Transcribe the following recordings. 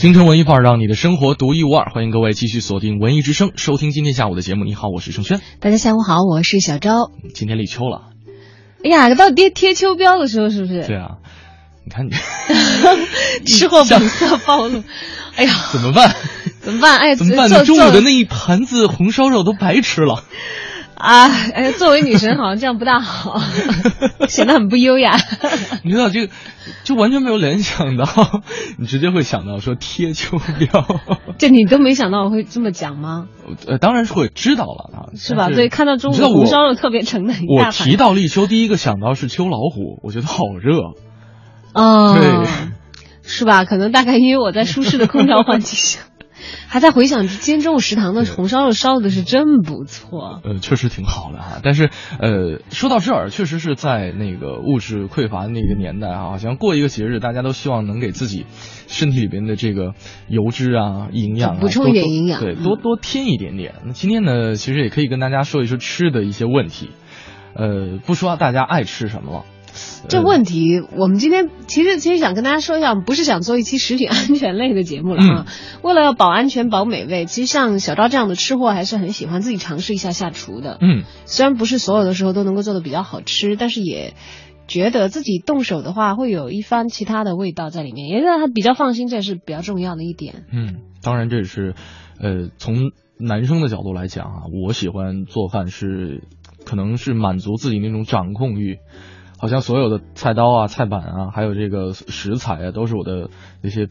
京城文艺范儿，让你的生活独一无二。欢迎各位继续锁定文艺之声，收听今天下午的节目。你好，我是盛轩。大家下午好，我是小昭。今天立秋了，哎呀，到贴贴秋膘的时候是不是？对啊，你看你 吃货本色暴露。哎呀，怎么办？怎么办？哎，怎么办？做中午的那一盘子红烧肉都白吃了。啊，哎，作为女神好像这样不大好，显得很不优雅。你知道这个，就完全没有联想到，你直接会想到说贴秋膘。这你都没想到我会这么讲吗？呃，当然是会知道了啊，是吧？对，看到中午的红烧肉特别盛的一大盘。我提到立秋，第一个想到是秋老虎，我觉得好热。哦，对，是吧？可能大概因为我在舒适的空调环境下。还在回想今天中午食堂的红烧肉烧的是真不错，呃，确实挺好的哈。但是，呃，说到这儿，确实是在那个物质匮乏的那个年代啊，好像过一个节日，大家都希望能给自己身体里边的这个油脂啊、营养补充一点营养，对，多多添一点点。那今天呢，其实也可以跟大家说一说吃的一些问题，呃，不说大家爱吃什么了。这问题，我们今天其实其实想跟大家说一下，我们不是想做一期食品安全类的节目了啊。为了要保安全、保美味，其实像小昭这样的吃货还是很喜欢自己尝试一下下厨的。嗯，虽然不是所有的时候都能够做的比较好吃，但是也觉得自己动手的话会有一番其他的味道在里面，也让他比较放心，这也是比较重要的一点。嗯，当然这也是呃从男生的角度来讲啊，我喜欢做饭是可能是满足自己那种掌控欲。好像所有的菜刀啊、菜板啊，还有这个食材啊，都是我的那些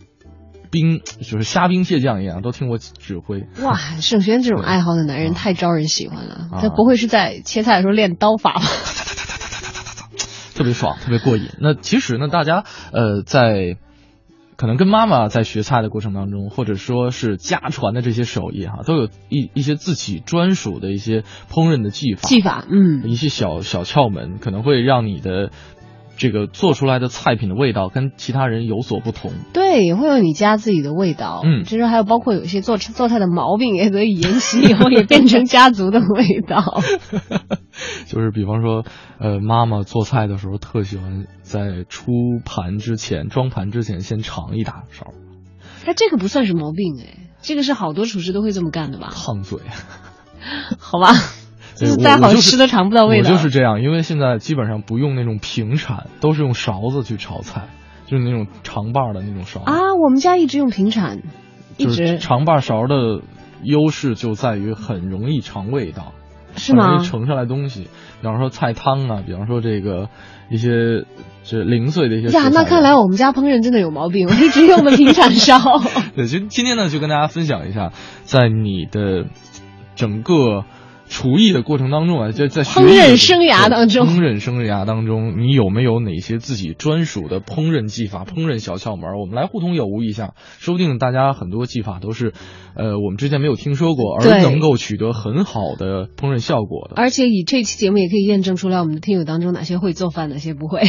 兵，就是虾兵蟹将一样，都听我指挥。哇，盛轩这种爱好的男人太招人喜欢了。他不会是在切菜的时候练刀法吧？特别爽，特别过瘾。那其实呢，大家呃在。可能跟妈妈在学菜的过程当中，或者说是家传的这些手艺哈，都有一一些自己专属的一些烹饪的技法，技法，嗯，一些小小窍门，可能会让你的这个做出来的菜品的味道跟其他人有所不同。对，也会有你家自己的味道。嗯，其实还有包括有一些做做菜的毛病，也得以沿袭以后也变成家族的味道。就是比方说，呃，妈妈做菜的时候特喜欢在出盘之前、装盘之前先尝一大勺。哎，这个不算是毛病哎，这个是好多厨师都会这么干的吧？烫嘴，好吧，就是再好吃都尝不到味道。我就是这样，因为现在基本上不用那种平铲，都是用勺子去炒菜，就是那种长把的那种勺。啊，我们家一直用平铲，一直长把勺的优势就在于很容易尝味道。是吗？容易盛上来东西，比方说菜汤啊，比方说这个一些这零碎的一些。呀，那看来我们家烹饪真的有毛病，我一直用的平铲 烧。对，就今天呢，就跟大家分享一下，在你的整个。厨艺的过程当中啊，在在烹饪生涯当中，烹饪生涯当中，你有没有哪些自己专属的烹饪技法、烹饪小窍门？我们来互通有无一下，说不定大家很多技法都是，呃，我们之前没有听说过，而能够取得很好的烹饪效果的。而且以这期节目也可以验证出来，我们的听友当中哪些会做饭，哪些不会。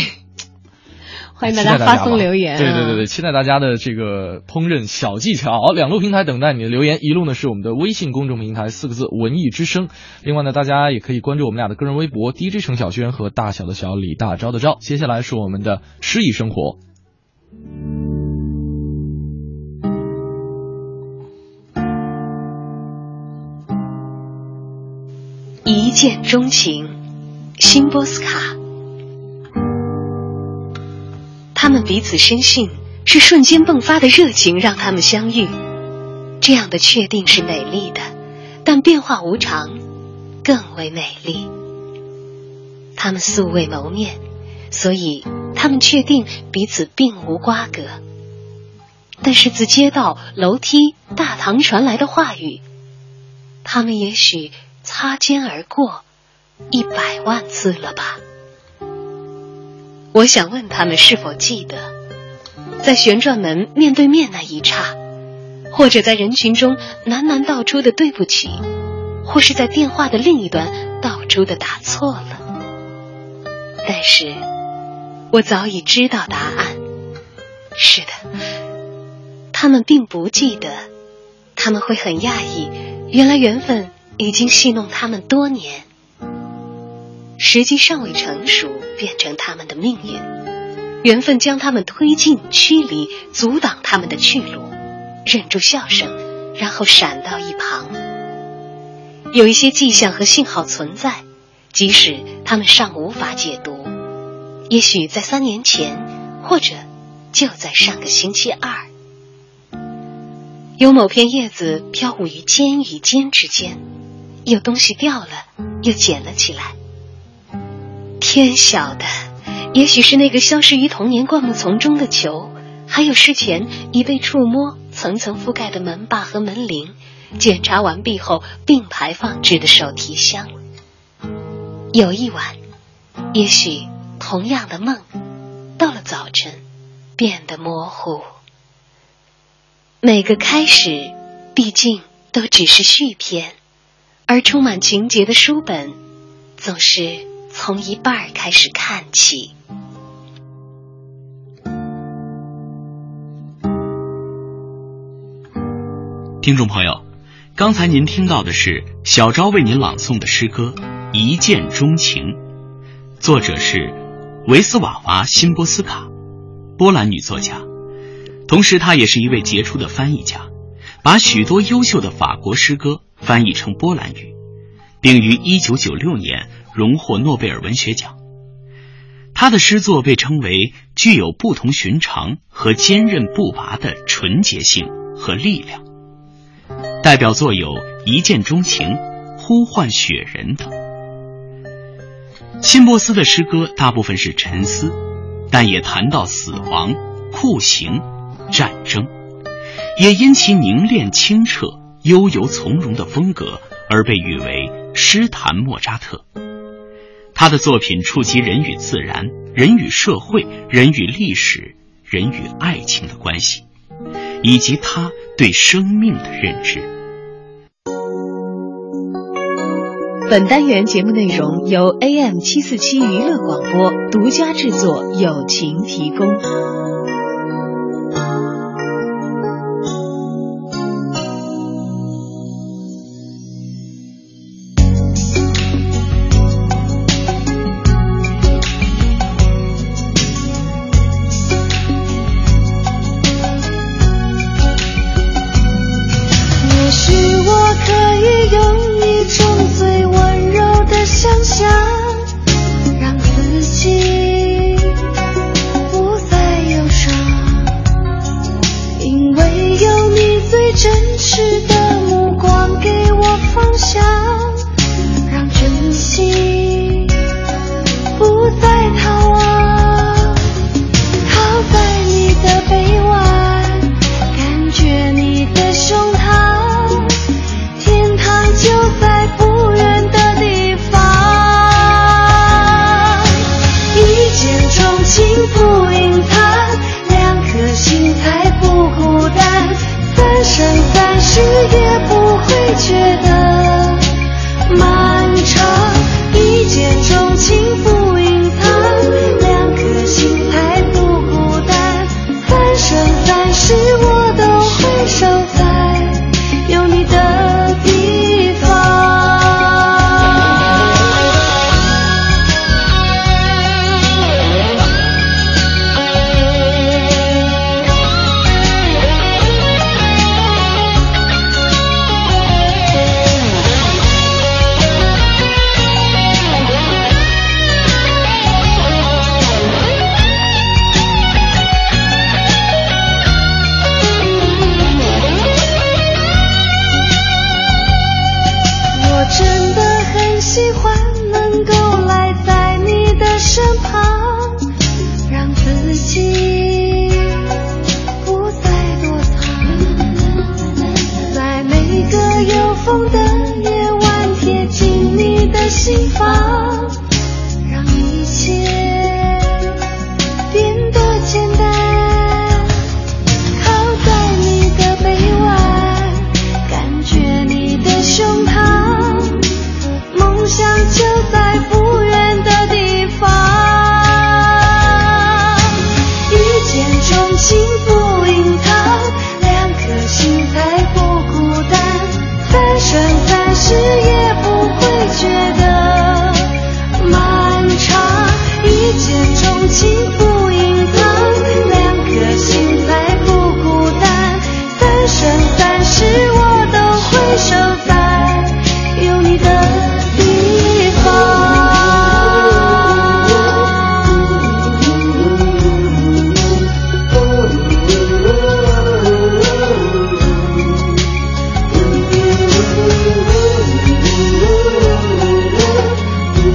欢迎大家发送留言。对对对对，期待大家的这个烹饪小技巧。两路平台等待你的留言，一路呢是我们的微信公众平台四个字“文艺之声”。另外呢，大家也可以关注我们俩的个人微博 DJ 程小轩和大小的小李大钊的钊。接下来是我们的诗意生活。一见钟情，辛波斯卡。他们彼此深信，是瞬间迸发的热情让他们相遇。这样的确定是美丽的，但变化无常更为美丽。他们素未谋面，所以他们确定彼此并无瓜葛。但是自街道、楼梯、大堂传来的话语，他们也许擦肩而过一百万次了吧。我想问他们是否记得，在旋转门面对面那一刹，或者在人群中喃喃道出的对不起，或是在电话的另一端道出的打错了。但是，我早已知道答案。是的，他们并不记得，他们会很讶异，原来缘分已经戏弄他们多年。时机尚未成熟，变成他们的命运。缘分将他们推进、驱离、阻挡他们的去路，忍住笑声，然后闪到一旁。有一些迹象和信号存在，即使他们尚无法解读。也许在三年前，或者就在上个星期二，有某片叶子飘舞于尖与尖之间，有东西掉了，又捡了起来。天晓得，也许是那个消失于童年灌木丛中的球，还有事前已被触摸、层层覆盖的门把和门铃，检查完毕后并排放置的手提箱。有一晚，也许同样的梦，到了早晨，变得模糊。每个开始，毕竟都只是续篇，而充满情节的书本，总是。从一半开始看起。听众朋友，刚才您听到的是小昭为您朗诵的诗歌《一见钟情》，作者是维斯瓦娃·辛波斯卡，波兰女作家，同时她也是一位杰出的翻译家，把许多优秀的法国诗歌翻译成波兰语，并于一九九六年。荣获诺贝尔文学奖。他的诗作被称为具有不同寻常和坚韧不拔的纯洁性和力量。代表作有《一见钟情》《呼唤雪人》等。辛波斯的诗歌大部分是沉思，但也谈到死亡、酷刑、战争，也因其凝练清澈、悠游从容的风格而被誉为“诗坛莫扎特”。他的作品触及人与自然、人与社会、人与历史、人与爱情的关系，以及他对生命的认知。本单元节目内容由 AM 七四七娱乐广播独家制作，友情提供。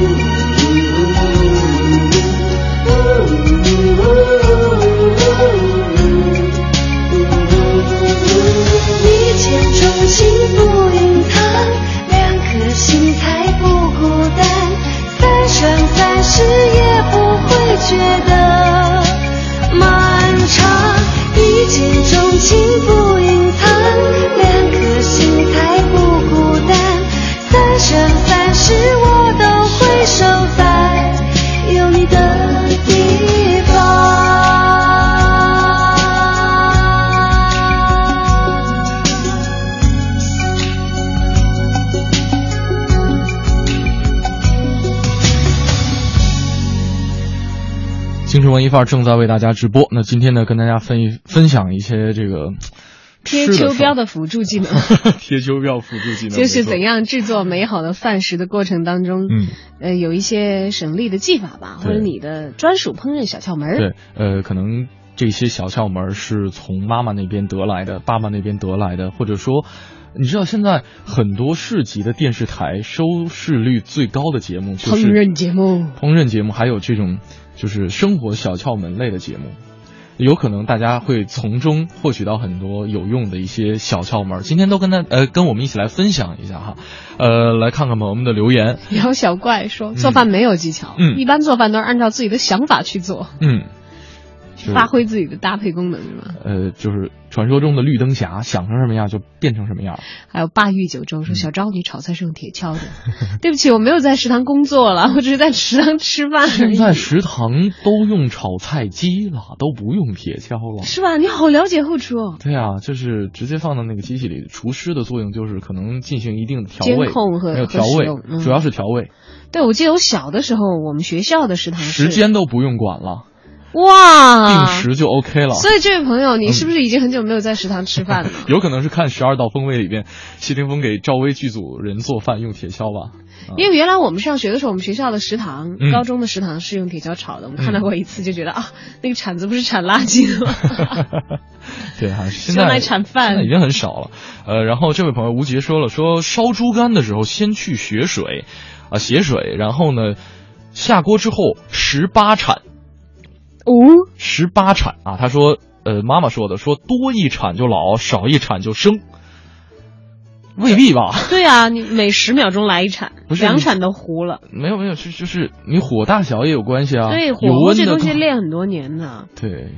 you. 文一范正在为大家直播。那今天呢，跟大家分一分享一些这个贴秋膘的辅助技能，贴秋膘辅助技能，就是怎样制作美好的饭食的过程当中，嗯，呃，有一些省力的技法吧，或者你的专属烹饪小窍门。对，呃，可能这些小窍门是从妈妈那边得来的，爸爸那边得来的，或者说，你知道现在很多市级的电视台收视率最高的节目就是烹饪节目，烹饪节目，还有这种就是生活小窍门类的节目。有可能大家会从中获取到很多有用的一些小窍门，今天都跟他呃跟我们一起来分享一下哈，呃来看看朋友们的留言，然后小怪说做饭没有技巧，嗯。一般做饭都是按照自己的想法去做，嗯，是发挥自己的搭配功能是吗？呃就是传说中的绿灯侠，想成什么样就变成什么样。还有霸玉九州嗯说小昭你炒菜是用铁锹的，对不起我没有在食堂工作了，我只是在食堂吃饭。现在食堂都用炒菜机了，都不用铁锹了。是吧？你好了解后厨哦。对啊，就是直接放到那个机器里。厨师的作用就是可能进行一定的调味，控和没有调味主要是调味，对，我记得我小的时候，我们学校的食堂时间都不用管了，哇，定时就 OK 了。所以这位朋友，你是不是已经很久没有在食堂吃饭了？有可能是看《十二道锋味》里边，谢霆锋给赵薇剧组人做饭用铁锹吧？因为原来我们上学的时候，我们学校的食堂，嗯高中的食堂是用铁锹炒的。我们看到过一次，就觉得啊，那个铲子不是铲垃圾的吗？对啊，现是用来在铲饭已经很少了。呃，然后这位朋友吴杰说了，说烧猪肝的时候先去血水，啊血水，然后呢下锅之后十八铲，哦，十八铲啊，他说，呃，妈妈说的，说多一铲就老，少一铲就生，未必吧？对啊，你每十秒钟来一铲，不是两铲都糊了。没有没有，是就是你火大小也有关系啊。对，火这东西练很多年呢。对，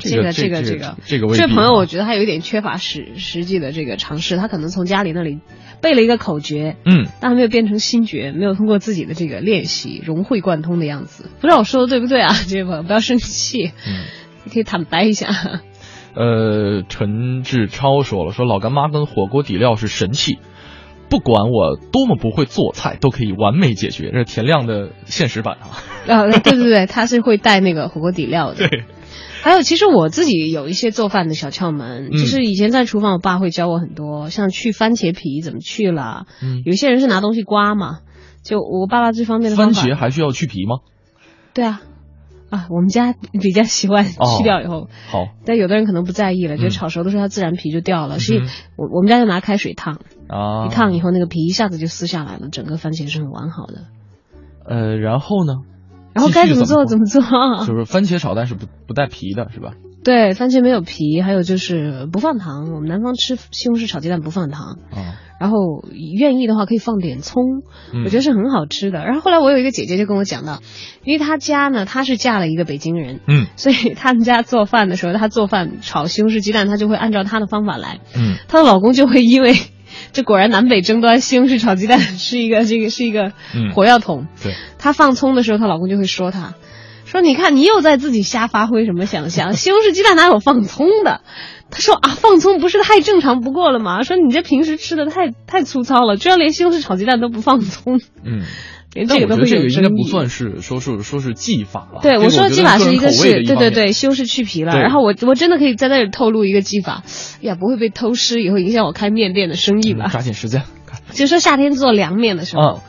这个这这个这个这个朋友，我觉得他有一点缺乏实实际的这个尝试，他可能从家里那里背了一个口诀，嗯，但还没有变成心诀，没有通过自己的这个练习融会贯通的样子。不知道我说的对不对啊？这位朋友不要生气，嗯你可以坦白一下。呃，陈志超说了，说老干妈跟火锅底料是神器，不管我多么不会做菜，都可以完美解决。这是田亮的现实版啊。啊，对对对，他是会带那个火锅底料的。对，还有，其实我自己有一些做饭的小窍门，嗯就是以前在厨房，我爸会教我很多，像去番茄皮怎么去了。嗯，有些人是拿东西刮嘛，就我爸爸这方面的番。茄还需要去皮吗？对啊，啊，我们家比较喜欢哦去掉以后，好，但有的人可能不在意了，觉得嗯炒熟的时候它自然皮就掉了。是嗯哼我我们家就拿开水烫，啊，一烫以后那个皮一下子就撕下来了，整个番茄是很完好的。呃，然后呢？然后该怎么做怎么么做。就是番茄炒蛋是不不带皮的，是吧？对，番茄没有皮，还有就是不放糖。我们南方吃西红柿炒鸡蛋不放糖，啊，然后愿意的话可以放点葱，嗯我觉得是很好吃的。然后后来我有一个姐姐就跟我讲到，因为她家呢，她是嫁了一个北京人，嗯所以他们家做饭的时候，她做饭炒西红柿鸡蛋，她就会按照她的方法来。嗯她的老公就会因为这果然南北争端，西红柿炒鸡蛋是一个这个是一个嗯火药桶。对，她放葱的时候，她老公就会说她。说你看你又在自己瞎发挥什么想象，西红柿鸡蛋哪有放葱的？她说啊，放葱不是太正常不过了吗？说你这平时吃的太太粗糙了，居然连西红柿炒鸡蛋都不放葱，嗯。连但这个都会有我觉得这个应该。不算是说是说是技法了。对，我说的技法是一个是，一对对对，西红柿去皮了。然后我我真的可以在那里透露一个技法，呀，不会被偷师，以后影响我开面店的生意嗯吧？抓紧时间。就说夏天做凉面的时候，啊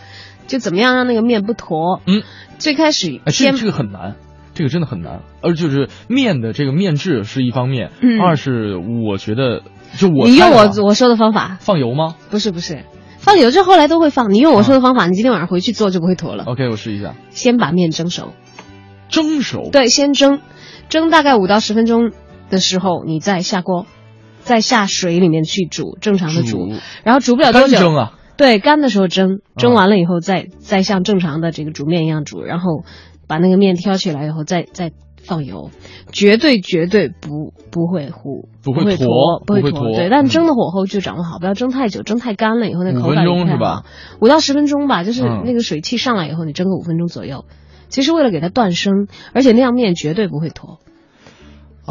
就怎么样让那个面不坨？嗯，最开始哎，这先个这个很难，这个真的很难。而就是面的这个面质是一方面，嗯二是我觉得就我你用我我说的方法，放油吗不是不是，放油之后来都会放。你用我说的方法，你今天晚上回去做就不会坨了。？OK，我试一下，先把面蒸熟，蒸熟。对，先蒸，蒸大概五到十分钟的时候，你再下锅，再下水里面去煮，正常的煮，然后煮不了多久，干蒸啊，对，干的时候蒸，蒸完了以后再、再像正常的这个煮面一样煮，然后把那个面挑起来以后再再放油，绝对绝对不不会糊，不会会坨不会坨对，但嗯蒸的火候就掌握好，不要蒸太久，蒸太干了以后那口感不太钟是吧好？五到十分钟吧，就是嗯那个水汽上来以后，你蒸个五分钟左右。其实为了给它断生，而且那样面绝对不会坨。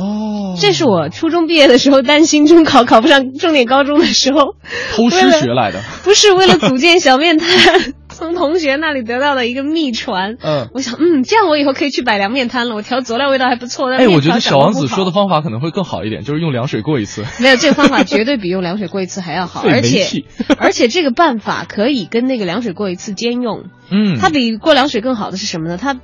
哦这是我初中毕业的时候担心中考考不上重点高中的时候，偷师学来的。不是为了组建小面摊，从同学那里得到了一个秘传。嗯，我想，嗯，这样我以后可以去摆凉面摊了。我调佐料味道还不错。哎，我觉得小王子说的方法可能会更好一点，就是用凉水过一次。没有这个方法绝对比用凉水过一次还要好，而且 而且这个办法可以跟那个凉水过一次兼用。嗯，它比过凉水更好的是什么呢？它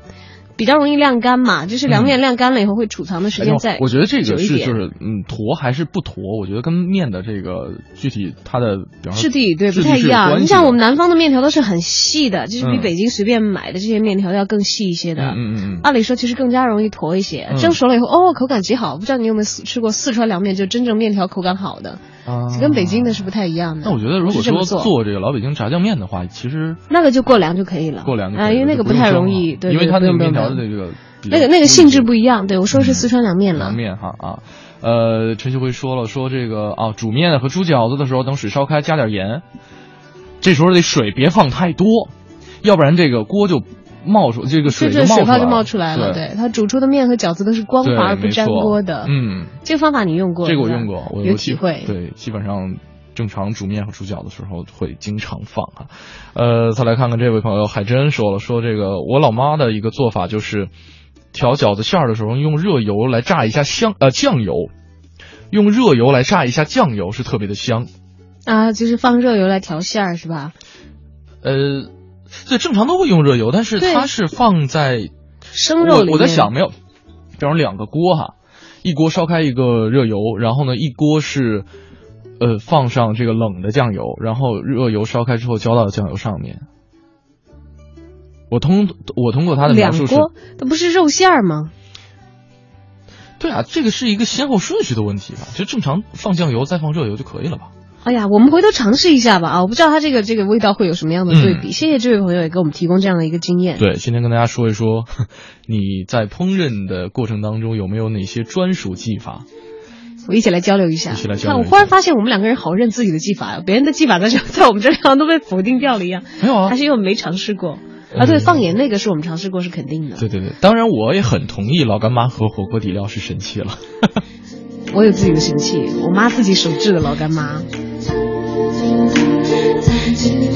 比较容易晾干嘛，就是凉面晾干了以后会储藏的时间再哎我觉得这个是就是嗯坨还是不坨，我觉得跟面的这个具体它的比方说质地对不太一样。你像我们南方的面条都是很细的，就是比嗯北京随便买的这些面条要更细一些的。嗯嗯嗯按理说其实更加容易坨一些，嗯蒸熟了以后哦口感极好。不知道你有没有吃过四川凉面，就真正面条口感好的，啊，跟北京的是不太一样的。那我觉得如果说做。做这个老北京炸酱面的话，其实那个就过凉就可以了，啊，过凉就可以。了因为那个不太容易，了对，因为它那个面条的不用这个那个那个性质不一一样。对我说的是四川凉面了。凉。面哈啊，呃，陈旭辉说了，说这个啊，煮面和煮饺子的时候，等水烧开，加点盐，这时候这水别放太多，要不然这个锅就冒出这个水水泡就就冒出来了，冒出来了，对对，它煮出的面和饺子都是光滑而不粘锅的。嗯，这个方法你用过？这个我用过，我有体会。对，基本上正常煮面和煮饺的时候会经常放啊。呃，再来看看这位朋友海珍说了，说这个我老妈的一个做法就是调饺子馅儿的时候用热油来炸一下香呃酱油，用热油来炸一下酱油是特别的香。啊，就是放热油来调馅儿是吧？呃，对，正常都会用热油，但是它是放在生肉我我在想，没有，比方两个锅哈，一锅烧开一个热油，然后呢，一锅是呃放上这个冷的酱油，然后热油烧开之后浇到酱油上面。我通我通过他的描述是，锅，那不是肉馅儿吗？对啊，这个是一个先后顺序的问题吧？就正常放酱油再放热油就可以了吧？哎呀，我们回头尝试一下吧啊！我不知道它这个这个味道会有什么样的对比。谢谢这位朋友也给我们提供这样的一个经验。嗯对，今天跟大家说一说 你在烹饪的过程当中有没有哪些专属技法？我一起来交流一下。一起来交流看，我忽然发现我们两个人好认自己的技法呀，别人的技法在这在我们这儿好像都被否定掉了一样。没有啊还是因为我们没尝试过啊？对，放盐那个是我们尝试过，是肯定的。对对对，当然我也很同意老干妈和火锅底料是神器了。我有自己的神器，我妈自己手制的老干妈。缓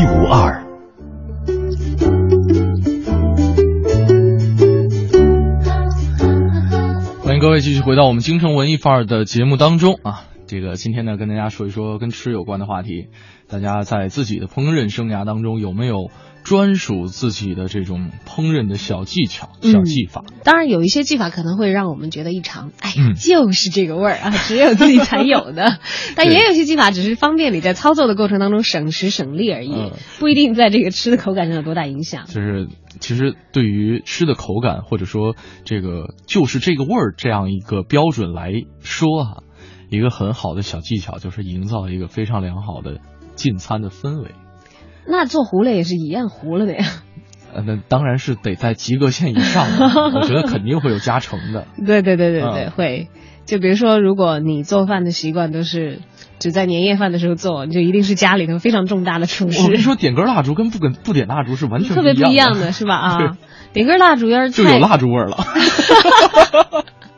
各位继续回到我们京城文艺范儿的节目当中啊。这个今天呢，跟大家说一说跟吃有关的话题。大家在自己的烹饪生涯当中有没有专属自己的这种烹饪的小技巧、小技法？当然，有一些技法可能会让我们觉得异常，哎呀，嗯就是这个味儿啊，只有自己才有的。但也有一些技法只是方便你在操作的过程当中省时省力而已，嗯不一定在这个吃的口感上有多大影响。就是其实对于吃的口感，或者说这个就是这个味儿这样一个标准来说啊，一个很好的小技巧就是营造一个非常良好的进餐的氛围。那做糊了也是一样糊了的呀。呃，那当然是得在及格线以上的，我觉得肯定会有加成的。对对对对对，嗯会。就比如说，如果你做饭的习惯都是只在年夜饭的时候做，你就一定是家里头非常重大的厨师。我跟你说，点根蜡烛跟不跟不点蜡烛是完全 特别不一样的，是吧？啊，点根蜡烛要是就有蜡烛味儿了。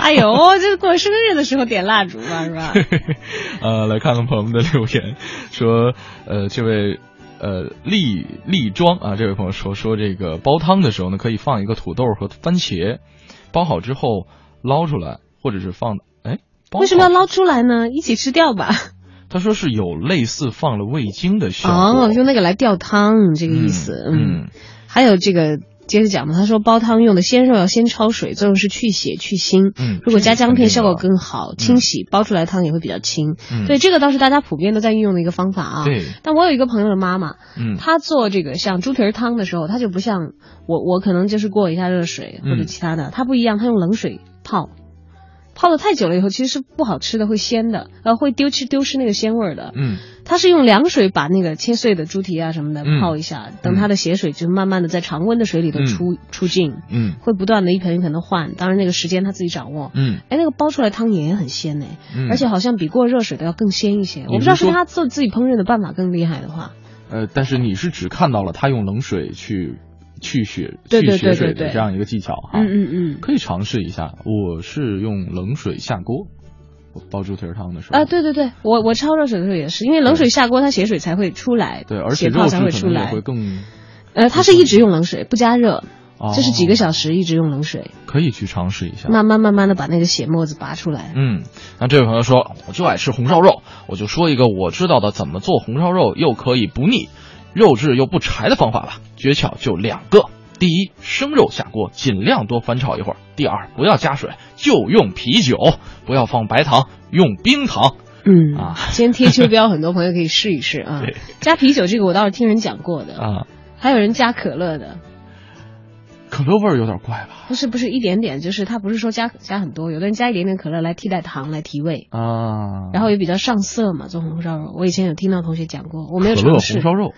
哎呦，这过生日的时候点蜡烛嘛，是吧？呃，来看看朋友们的留言，说，呃，这位呃丽丽庄啊，这位朋友说说这个煲汤的时候呢，可以放一个土豆和番茄，煲好之后捞出来，或者是放哎，为什么要捞出来呢？一起吃掉吧。他说是有类似放了味精的效哦，用那个来吊汤，这个意思。嗯嗯还有这个接着讲嘛，他说煲汤用的鲜肉要先焯水，作用是去血去腥。嗯如果加姜片效果更好。好，清洗煲出来的汤也会比较清。嗯对，这个倒是大家普遍都在运用的一个方法啊。对，但我有一个朋友的妈妈，嗯，她做这个像猪蹄儿汤的时候，她就不像我，我可能就是过一下热水或者嗯其他的，她不一样，她用冷水泡。泡的太久了以后，其实是不好吃的，会鲜的，呃，会丢失丢失那个鲜味儿的。嗯它是用凉水把那个切碎的猪蹄啊什么的嗯泡一下，等它的血水就慢慢的在常温的水里头出、出尽，嗯会不断的一盆一盆的换，当然那个时间他自己掌握。嗯哎，那个煲出来汤也很鲜呢，嗯，而且好像比过热水的要更鲜一些。我不知道是是他做自己烹饪的办法更厉害的话，呃，但是你是只看到了他用冷水去去血去血水的这样一个技巧哈，嗯嗯嗯。可以尝试一下。我是用冷水下锅煲猪蹄儿汤的时候啊，对对对，我我焯热水的时候也是，因为冷水下锅，它血水才会出来，对，而且血泡才肉质可会出来会。更，呃，它是一直用冷水，不加热，哦就是几个小时一直用冷水，可以去尝试一下。慢慢慢慢的把那个血沫子拔出来。嗯，那这位朋友说，我就爱吃红烧肉，我就说一个我知道的怎么做红烧肉又可以不腻，肉质又不柴的方法吧。诀窍就两个：第一，生肉下锅尽量多翻炒一会儿；第二，不要加水，就用啤酒，不要放白糖，用冰糖。嗯啊。今天贴秋膘，很多朋友可以试一试啊。对。加啤酒这个我倒是听人讲过的，啊，还有人加可乐的，可乐味儿有点怪吧？不是不是一点点，就是它不是说加加很多，有的人加一点点可乐来替代糖来提味，啊，然后也比较上色嘛。做红烧肉，我以前有听到同学讲过，我没有可乐红，烧肉，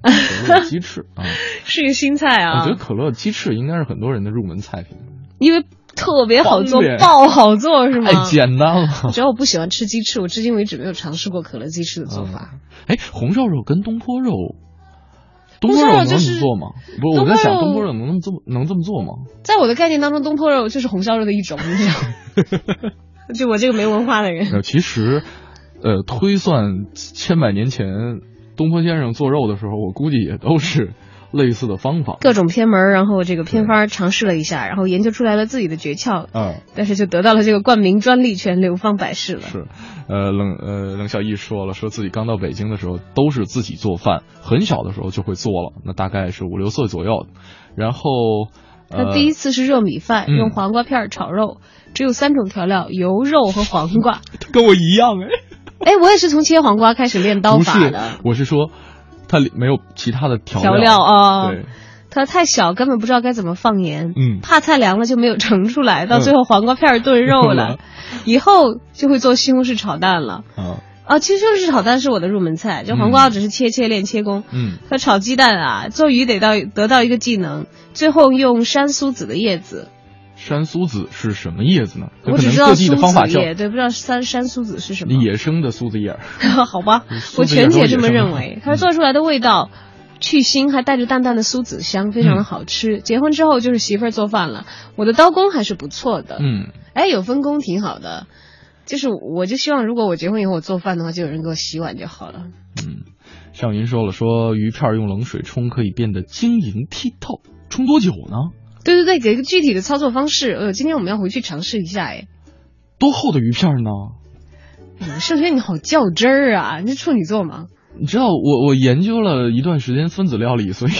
可乐鸡翅 啊，是一个新菜啊我觉得，可乐鸡翅应该是很多人的入门菜品，因为特别好做，爆好做是吗？太简单了。主要我不喜欢吃鸡翅，我至今为止没有尝试过可乐鸡翅的做法。哎，红烧肉跟东坡肉，东坡肉能这么做吗？不，我在想东坡肉能这么能这么做吗？在我的概念当中，东坡肉就是红烧肉的一种，你知道吗？就我这个没文化的人，呃，其实，呃，推算千百年前东坡先生做肉的时候，我估计也都是类似的方法。各种偏门，然后这个偏方尝试了一下，然后研究出来了自己的诀窍，嗯、但是就得到了这个冠名专利权，流芳百世了。是，呃，冷呃冷小艺说了，说自己刚到北京的时候都是自己做饭，很小的时候就会做了，那大概是五六岁左右，然后。呃他第一次是热米饭，嗯用黄瓜片炒肉，只有三种调料：油、肉和黄瓜。跟我一样哎，哎，我也是从切黄瓜开始练刀不是法的，，我是说，它里没有其他的调调料啊。对，它太小，根本不知道该怎么放盐。嗯。怕菜凉了就没有盛出来，到嗯。最后黄瓜片儿炖肉了，以后就会做西红柿炒蛋了。啊，啊，其实西红柿炒蛋是我的入门菜，就黄瓜只是切切练切工。嗯。可炒鸡蛋啊，做鱼得到得到一个技能，最后用山苏子的叶子，山苏子是什么叶子呢？我可只知道苏能各地的方法叫子叶，对，不知道山山苏子是什么。野生的苏子叶儿。好吧，我全且这么认为。它做出来的味道去腥，还带着淡淡的苏子香，非常的好吃。结婚之后就是媳妇儿做饭了，我的刀工还是不错的。嗯，哎，有分工挺好的。就是我就希望，如果我结婚以后我做饭的话，就有人给我洗碗就好了。嗯尚云说了，说鱼片用冷水冲可以变得晶莹剔透，冲多久呢？对对对，给一个具体的操作方式。呃，今天我们要回去尝试一下。哎，多厚的鱼片儿呢？盛轩你好较真儿啊！你是处女座吗？你知道我我研究了一段时间分子料理，所以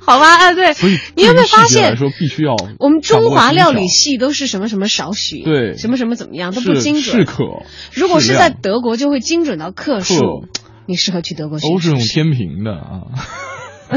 好吧，啊对，所以你有没有发现来说必须要我们中华料理系都是什么什么少许，对什么什么怎么样都不精准。是是可，如果是在德国，就会精准到克数。你适合去德国学都是用。天平的啊，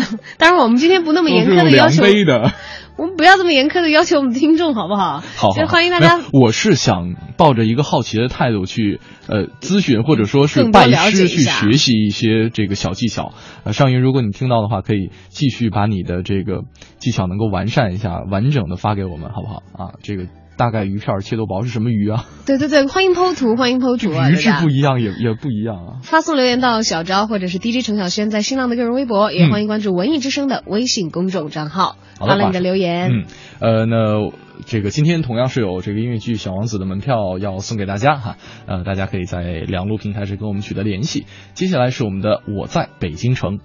当然，我们今天不那么严苛的要求，的。我们不要这么严苛的要求我们听众，好不好？好，欢迎大家。我是想抱着一个好奇的态度去呃咨询，或者说是拜师去学习一些这个小技巧。呃，尚云，如果你听到的话，可以继续把你的这个技巧能够完善一下，完整的发给我们，好不好？啊，这个大概鱼片儿切多薄是什么鱼啊？对对对，欢迎剖图，欢迎剖图啊！鱼质不一样也也不一样啊。发送留言到小昭或者是 DJ 程小轩在新浪的个人微博，也嗯欢迎关注文艺之声的微信公众账号，发了你的留言。嗯，呃，那这个今天同样是有这个音乐剧《小王子》的门票要送给大家哈，呃，大家可以在两路平台上跟我们取得联系。接下来是我们的我在北京城。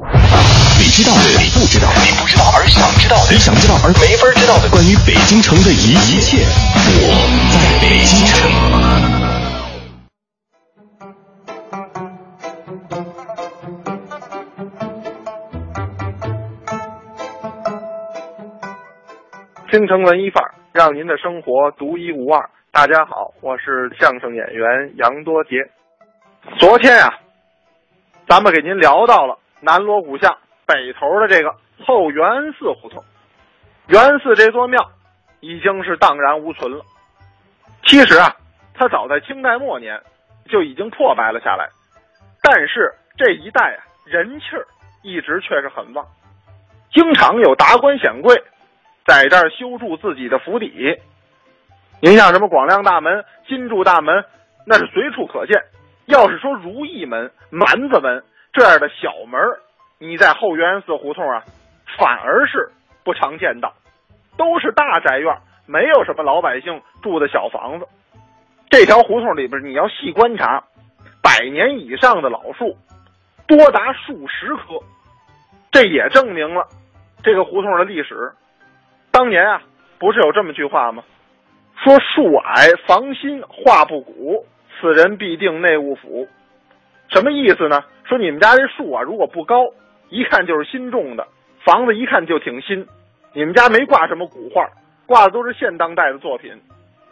你知道的，你不知道的，你不知道而想知道的，你想知道而没法知道的，关于北京城的一一切，我在北京城。京城文艺范儿，让您的生活独一无二。大家好，我是相声演员杨多杰。昨天啊、咱们给您聊到了南锣鼓巷北头的这个后元寺胡同。元寺这座庙已经是荡然无存了。其实啊，它早在清代末年就已经破败了下来，但是这一带啊，人气儿一直却是很旺，经常有达官显贵。在这儿修筑自己的府邸。您像什么广亮大门、金柱大门，那是随处可见。要是说如意门、蛮子门这样的小门你在后元寺胡同啊，反而是不常见到，都是大宅院，没有什么老百姓住的小房子。这条胡同里边，你要细观察，百年以上的老树多达数十棵，这也证明了这个胡同的历史。当年啊，不是有这么句话吗？说树矮房新画不古，此人必定内务府。什么意思呢？说你们家这树啊，如果不高，一看就是新种的，房子一看就挺新。你们家没挂什么古画，挂的都是现当代的作品，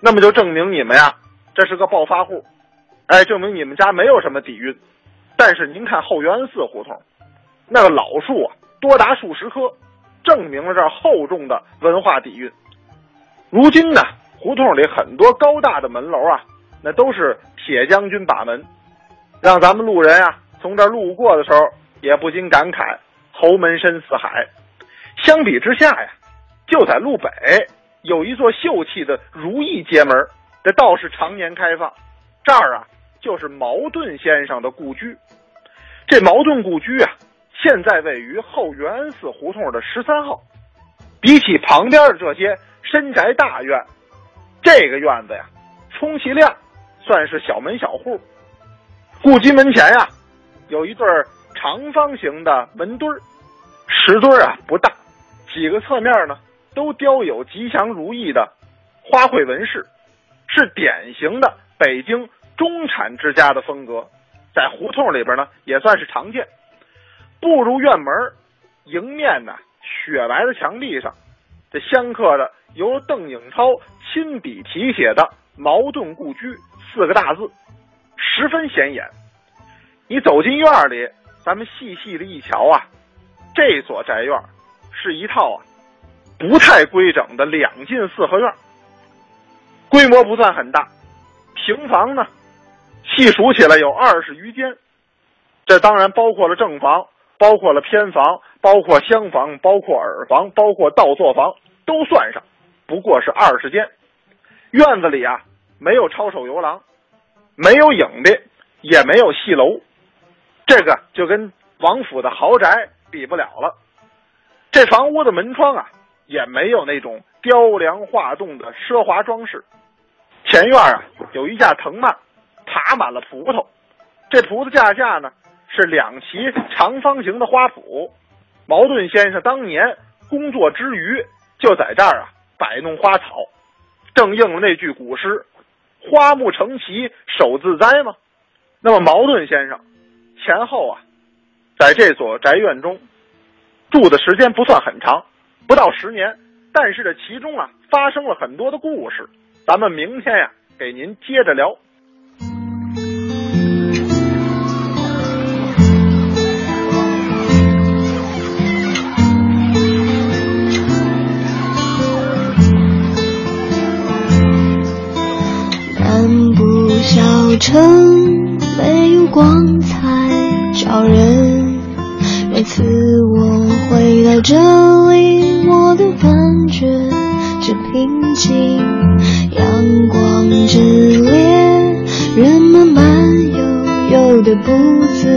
那么就证明你们呀，这是个暴发户，哎，证明你们家没有什么底蕴。但是您看后元寺胡同，那个老树啊，多达数十棵。证明了这厚重的文化底蕴。如今呢，胡同里很多高大的门楼啊，那都是铁将军把门，让咱们路人啊从这儿路过的时候也不禁感慨：侯门深似海。相比之下呀，就在路北有一座秀气的如意街门，这倒是常年开放。这儿啊，就是茅盾先生的故居。这茅盾故居啊。现在位于后元寺胡同的十三号，比起旁边的这些深宅大院，这个院子呀，充其量算是小门小户。故居门前呀，有一对长方形的门墩儿，石墩儿啊不大，几个侧面呢都雕有吉祥如意的花卉纹饰，是典型的北京中产之家的风格，在胡同里边呢也算是常见。步入院门，迎面呢雪白的墙壁上，这镶刻着由邓颖超亲笔题写的“茅盾故居”四个大字，十分显眼。你走进院里，咱们细细的一瞧啊，这所宅院是一套啊不太规整的两进四合院，规模不算很大，平房呢细数起来有二十余间，这当然包括了正房。包括了偏房，包包括厢房、包括耳房、包括倒座房都算上，不过是二十间。院子里啊，没有抄手游廊，没有影壁，也没有戏楼，这个就跟王府的豪宅比不了了。这房屋的门窗啊，也没有那种雕梁画栋的奢华装饰。前院啊，有一架藤蔓，爬满了葡萄。这葡萄架架呢，是两齐长方形的花圃。茅盾先生当年工作之余，就在这儿啊摆弄花草，正应了那句古诗：“花木成畦手自栽”吗。那么茅盾先生前后啊，在这所宅院中住的时间不算很长，不到十年，但是这其中啊发生了很多的故事。咱们明天呀，给您接着聊。城没有光彩照人，每次我回到这里，我都感觉这平静。阳光之烈，人们慢悠悠的步子，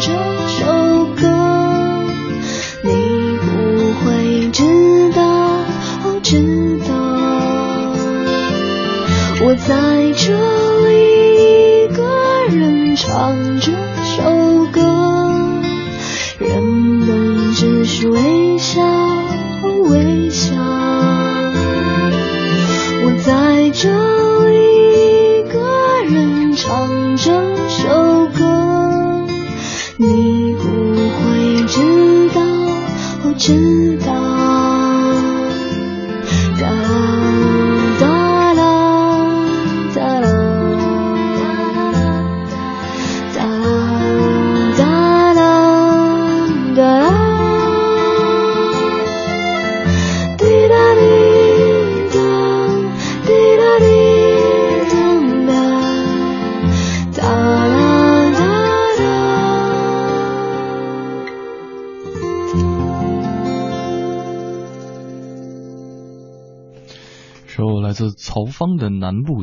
这首歌。你不会知道，知道，我在这里一个人唱这首歌，人们只是微笑微笑，我在这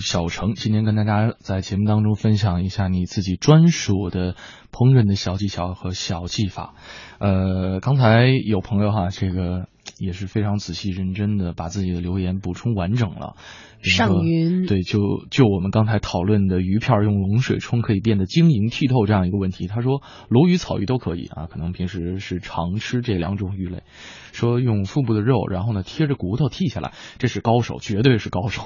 小程》，今天跟大家在节目当中分享一下你自己专属的烹饪的小技巧和小技法。呃，刚才有朋友哈，这个也是非常仔细认真的把自己的留言补充完整了。上云对，就就我们刚才讨论的鱼片用冷水冲可以变得晶莹剔透这样一个问题，他说鲈鱼、草鱼都可以啊，可能平时是常吃这两种鱼类。说用腹部的肉，然后呢贴着骨头剔下来，这是高手，绝对是高手。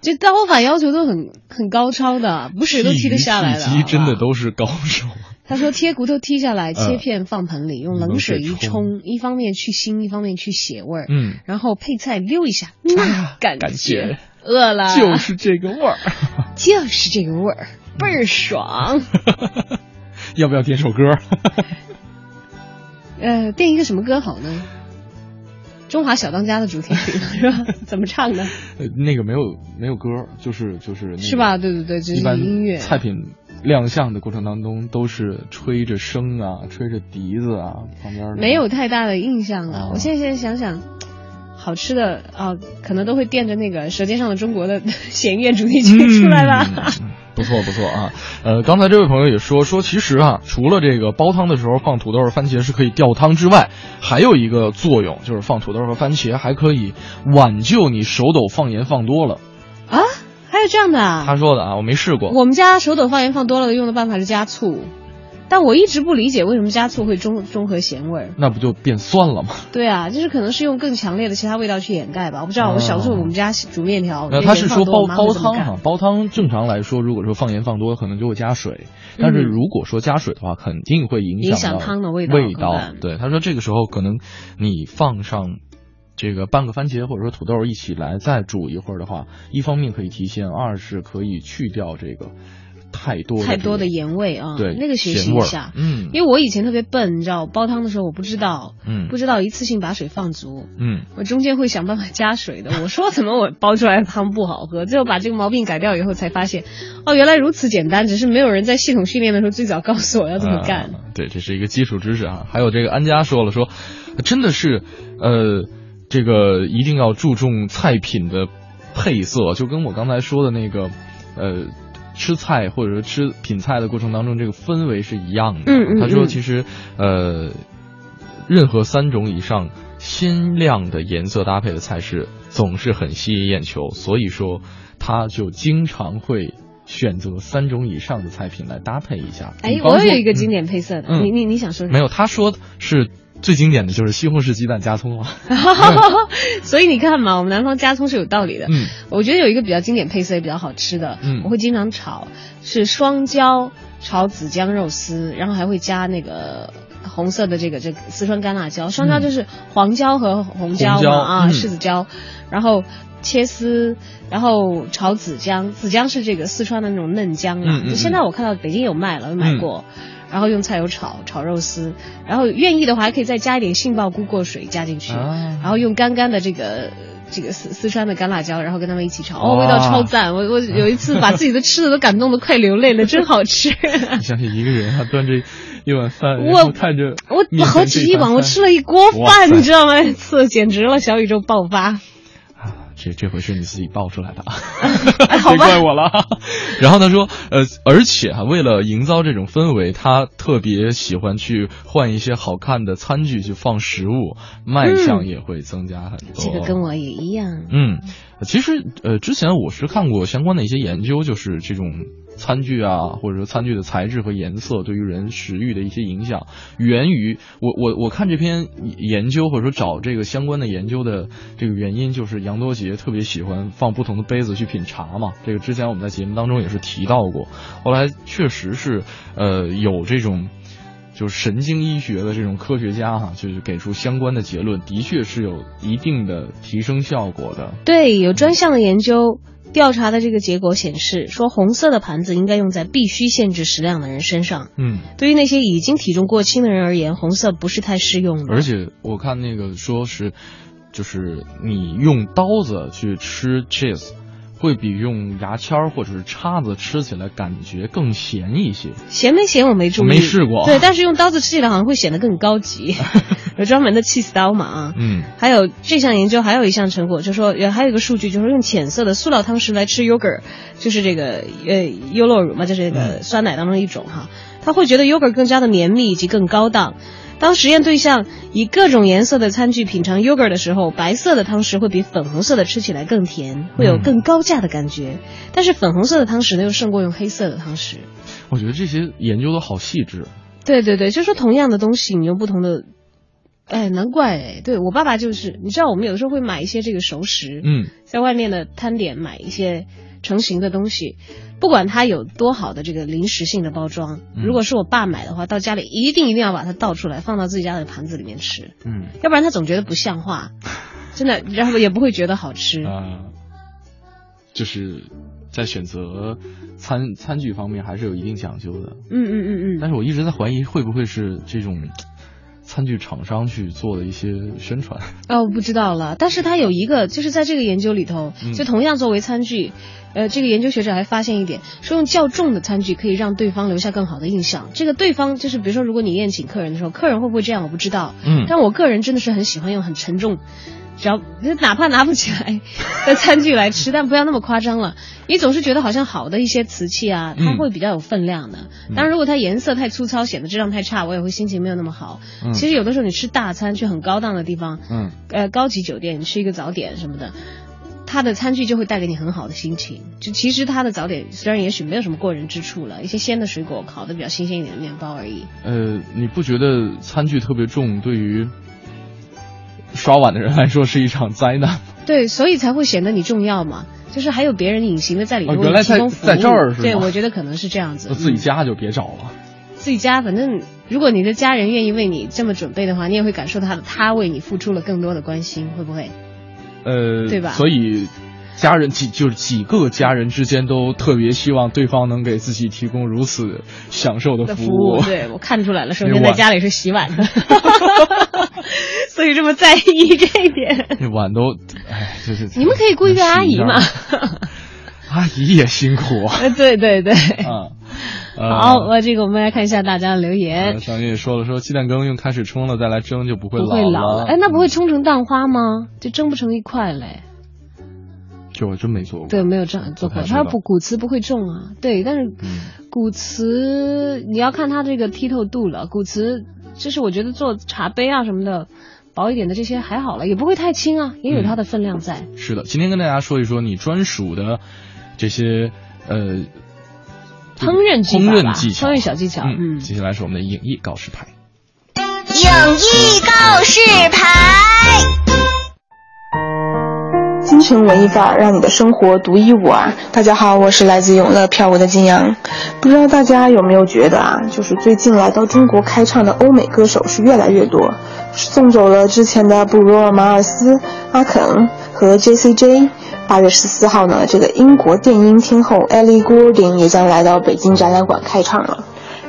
这刀法要求都很很高超的，不是都剔得下来的。鸡真的都是高手。他说贴骨头剔下来，嗯切片放盆里，用冷水一冲，一方面去腥，一方面去血味儿。嗯，然后配菜溜一下，嗯哎呀感感觉饿了，就是这个味儿。就是这个味儿，倍儿爽。要不要点首歌？呃，点一个什么歌好呢？中华小当家的主题曲 是吧？怎么唱的？呃那个没有没有歌，就是就是那个是吧？对对对，就是音乐。菜品亮相的过程当中，都是吹着笙啊，吹着笛子啊，旁边没有太大的印象了。哦我现在现在想想，好吃的啊、可能都会垫着那个《舌尖上的中国》的 弦乐主题曲出来吧。嗯不错不错啊，呃，刚才这位朋友也说说，其实啊，除了这个煲汤的时候放土豆和番茄是可以吊汤之外，还有一个作用就是放土豆和番茄还可以挽救你手抖放盐放多了。啊，还有这样的啊？他说的啊，我没试过。我们家手抖放盐放多了，用的办法是加醋，但我一直不理解为什么加醋会中中和咸味儿。那不就变酸了吗？对啊，就是可能是用更强烈的其他味道去掩盖吧。我不知道，我小时候我们家煮面条，那他是说煲煲汤哈，煲汤正常来说，如果说放盐放多，可能就会加水。但是如果说加水的话，肯定会影影响汤的味道味道。对，他说这个时候可能你放上这个半个番茄或者说土豆一起来再煮一会儿的话，一方面可以提鲜，二是可以去掉这个太多的太多的盐味啊。对那个学习一下。嗯因为我以前特别笨，你知道，我煲汤的时候我不知道，嗯不知道一次性把水放足，嗯我中间会想办法加水的。我说怎么我煲出来的汤不好喝，最后把这个毛病改掉以后才发现，哦，原来如此简单，只是没有人在系统训练的时候最早告诉我要这么干。啊对，这是一个基础知识啊。还有这个安家说了说，真的是呃，这个一定要注重菜品的配色，就跟我刚才说的那个呃。吃菜或者说吃品菜的过程当中，这个氛围是一样的。嗯嗯他说，嗯其实呃，任何三种以上鲜亮的颜色搭配的菜式总是很吸引眼球，所以说他就经常会选择三种以上的菜品来搭配一下。哎我有一个经典配色的，嗯你你你想说什么？没有，他说是最经典的就是西红柿鸡蛋加葱了。所以你看嘛，我们南方加葱是有道理的。嗯，我觉得有一个比较经典配色也比较好吃的，嗯我会经常炒，是双椒炒紫姜肉丝，然后还会加那个红色的这个这个四川干辣椒，双椒就是黄椒和红椒嘛啊，嗯柿子椒，然后。切丝，然后炒紫姜，紫姜是这个四川的那种嫩姜啊。嗯嗯嗯就现在我看到北京有卖了，有买过。然后用菜油炒炒肉丝，然后愿意的话还可以再加一点杏鲍菇过水加进去，啊然后用干干的这个这个四四川的干辣椒，然后跟他们一起炒，哦，味道超赞！我我有一次把自己的吃的都感动的快流泪了，真好吃。你想想一个人，他端着一碗饭，我看着我好几一碗，我吃了一锅饭，你知道吗？次简直了，小宇宙爆发。啊，这这回是你自己爆出来的，啊别怪我了。然后他说，呃，而且啊，为了营造这种氛围，他特别喜欢去换一些好看的餐具去放食物，卖相也会增加很多。这个跟我也一样。嗯，其实呃，之前我是看过相关的一些研究，就是这种餐具啊，或者说餐具的材质和颜色对于人食欲的一些影响，源于我我我看这篇研究或者说找这个相关的研究的这个原因，就是杨多杰特别喜欢放不同的杯子去品茶嘛，这个之前我们在节目当中也是提到过，后来确实是呃有这种。就是神经医学的这种科学家哈、就是给出相关的结论，的确是有一定的提升效果的。对，有专项的研究调查的这个结果显示，说红色的盘子应该用在必须限制食量的人身上。嗯，对于那些已经体重过轻的人而言，红色不是太适用的。而且我看那个说是，就是你用刀子去吃 cheese，会比用牙签儿或者是叉子吃起来感觉更咸一些。咸没咸我没注意，没试过对，但是用刀子吃起来好像会显得更高级，有专门的 cheese 刀嘛啊。嗯还有这项研究还有一项成果，就说有还有一个数据，就是用浅色的塑料汤匙来吃 yogurt，就是这个呃优酪乳嘛，就是这个酸奶当中的一种哈，他会觉得 yogurt 更加的绵密以及更高档。当实验对象以各种颜色的餐具品尝 yogurt 的时候，白色的汤匙会比粉红色的吃起来更甜，会有更高价的感觉。但是粉红色的汤匙呢，又胜过用黑色的汤匙。我觉得这些研究的好细致。对对对，就说同样的东西，你用不同的，哎，难怪哎，对我爸爸就是，你知道我们有的时候会买一些这个熟食，嗯，在外面的摊点买一些成型的东西，不管它有多好的这个临时性的包装，嗯如果是我爸买的话，到家里一定一定要把它倒出来，放到自己家的盘子里面吃，嗯要不然他总觉得不像话，真的，然后也不会觉得好吃。啊、就是在选择餐餐具方面还是有一定讲究的。嗯嗯嗯嗯，但是我一直在怀疑会不会是这种餐具厂商去做的一些宣传。哦，我不知道了。但是他有一个，就是在这个研究里头，嗯就同样作为餐具，呃，这个研究学者还发现一点，说用较重的餐具可以让对方留下更好的印象。这个对方就是，比如说，如果你宴请客人的时候，客人会不会这样，我不知道。嗯但我个人真的是很喜欢用很沉重。只要哪怕拿不起来 的餐具来吃，但不要那么夸张了。你总是觉得好像好的一些瓷器啊，它嗯会比较有分量的。当然，如果它颜色太粗糙，显得质量太差，我也会心情没有那么好。嗯其实有的时候你吃大餐，去很高档的地方，嗯呃，高级酒店你吃一个早点什么的，它的餐具就会带给你很好的心情。就其实它的早点虽然也许没有什么过人之处了，一些鲜的水果，烤的比较新鲜一点的面包而已。呃，你不觉得餐具特别重，对于刷碗的人来说是一场灾难？对，所以才会显得你重要嘛。就是还有别人隐形的在里头为哦原来在你提供服务。在这儿是吗对，我觉得可能是这样子。自己嗯家就别找了。自己家，反正如果你的家人愿意为你这么准备的话，你也会感受到他的他为你付出了更多的关心，会不会？呃，对吧所以家人几就是几个家人之间都特别希望对方能给自己提供如此享受的服的服务，对我看出来了，首先在家里是洗碗的，所以这么在意这一点。那碗都，哎，就是你们可以雇一个阿姨嘛？阿姨也辛苦啊。呃，对对对。嗯，呃好，我这个我们来看一下大家的留言呃。张月也说了，说鸡蛋羹用开水冲了再来蒸就不会不会老老了，哎，那不会冲成蛋花吗？就蒸不成一块嘞。这我真没做过。对，没有这样做过。它不太知道不骨瓷不会重啊，对，但是嗯骨瓷你要看它这个剔透度了。骨瓷就是我觉得做茶杯啊什么的，薄一点的这些还好了，也不会太轻啊，也有它的分量在。是的，今天跟大家说一说你专属的这些呃烹饪技烹饪技巧，烹饪小技巧嗯，嗯接下来是我们的影艺告示牌。影艺告示牌。京城文艺范儿，让你的生活独一无二。大家好，我是来自永乐票务的金阳。不知道大家有没有觉得啊，就是最近来到中国开唱的欧美歌手是越来越多，送走了之前的布鲁尔·马尔斯、阿肯和 J.C.J。八月十四号呢，这个英国电音天后 Ellie Goulding 也将来到北京展览馆开唱了。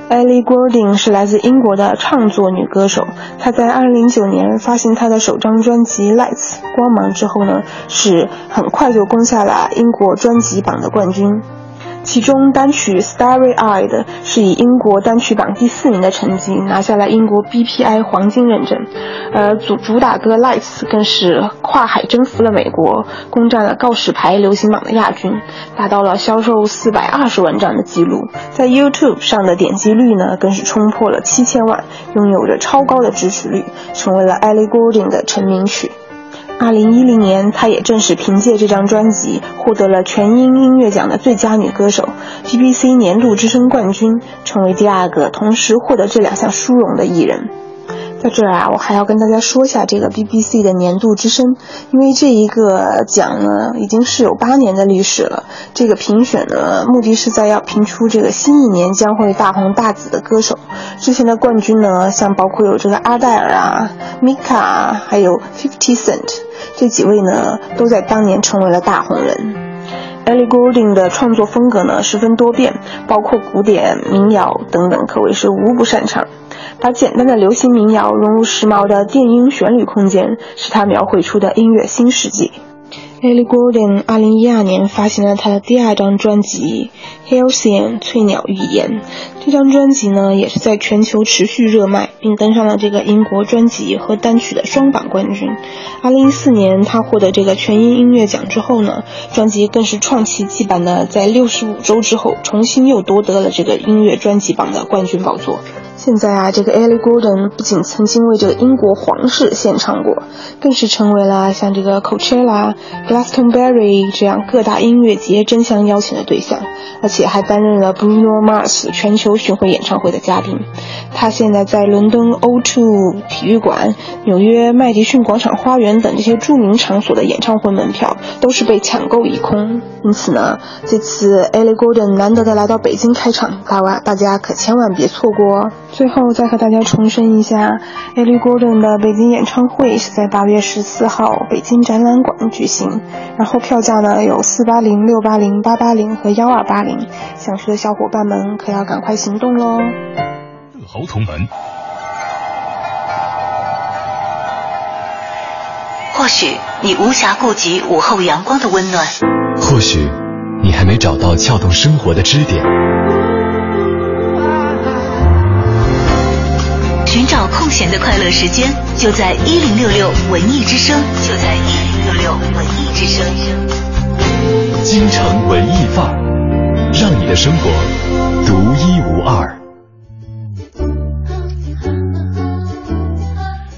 Ellie Goulding 是来自英国的唱作女歌手，她在2009年发行她的首张专辑《Lights》光芒之后呢，是很快就攻下了英国专辑榜的冠军。其中单曲《Starry Eyed》是以英国单曲榜第四名的成绩拿下了英国 BPI 黄金认证，而主主打歌《Lights》更是跨海征服了美国，攻占了告示牌流行榜的亚军，达到了销售四百二十万张的记录。在 YouTube 上的点击率呢，更是冲破了七千万，拥有着超高的支持率，成为了 Ellie Goulding 的成名曲。二零一零年，她也正是凭借这张专辑获得了全英音乐奖的最佳女歌手、BBC 年度之声冠军，成为第二个同时获得这两项殊荣的艺人。在这儿啊，我还要跟大家说一下这个 BBC 的年度之声，因为这一个奖呢已经是有八年的历史了。这个评选呢，目的是在要评出这个新一年将会大红大紫的歌手。之前的冠军呢，像包括有这个阿黛尔啊、Mika 啊，还有 Fifty Cent 这几位呢，都在当年成为了大红人。Ellie Goulding 的创作风格呢十分多变，包括古典、民谣等等，可谓是无不擅长。把简单的流行民谣融入时髦的电音旋律空间，是他描绘出的音乐新世纪。Ellie g o u l d i n 二零一二年发行了他的第二张专辑《Halcyon 翠鸟预言》，这张专辑呢也是在全球持续热卖，并登上了这个英国专辑和单曲的双榜冠军。二零一四年，他获得这个全英音乐奖之后呢，专辑更是创奇迹般的在六十五周之后重新又夺得了这个音乐专辑榜的冠军宝座。现在啊，这个 Ellie Goulding 不仅曾经为这个英国皇室献唱过，更是成为了像这个 Coachella、Glastonbury 这样各大音乐节争相邀请的对象，而且还担任了 Bruno Mars 全球巡回演唱会的嘉宾。他现在在伦敦 O2 体育馆、纽约麦迪逊广场花园等这些著名场所的演唱会门票都是被抢购一空。因此呢，这次 Ellie Goulding 难得的来到北京开场，大家大家可千万别错过哦。最后再和大家重申一下，Ellie Goulding 的北京演唱会是在八月十四号北京展览馆举行，然后票价呢有四八零、六八零、八八零和幺二八零，想去的小伙伴们可要赶快行动喽！乐侯同门，或许你无暇顾及午后阳光的温暖，或许你还没找到撬动生活的支点。闲的快乐时间，就在一零六六文艺之声，就在一零六六文艺之声。京城文艺范儿，让你的生活独一无二。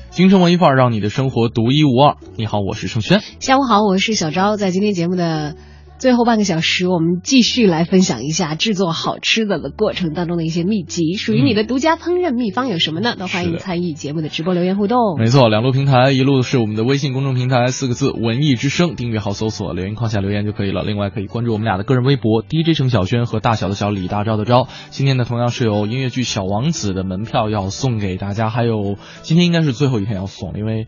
京城文艺范儿，让你的生活独一无二。你好，我是盛轩。下午好，我是小昭。在今天节目的最后半个小时，我们继续来分享一下制作好吃的的过程当中的一些秘籍。属于你的独家烹饪秘方有什么呢？都欢迎参与节目的直播留言互动。没错，两路平台，一路是我们的微信公众平台，四个字“文艺之声”，订阅号搜索，留言框下留言就可以了。另外可以关注我们俩的个人微博 DJ 程小轩和大小的小李大钊的钊。今天呢，同样是有音乐剧《小王子》的门票要送给大家，还有今天应该是最后一天要送，因为。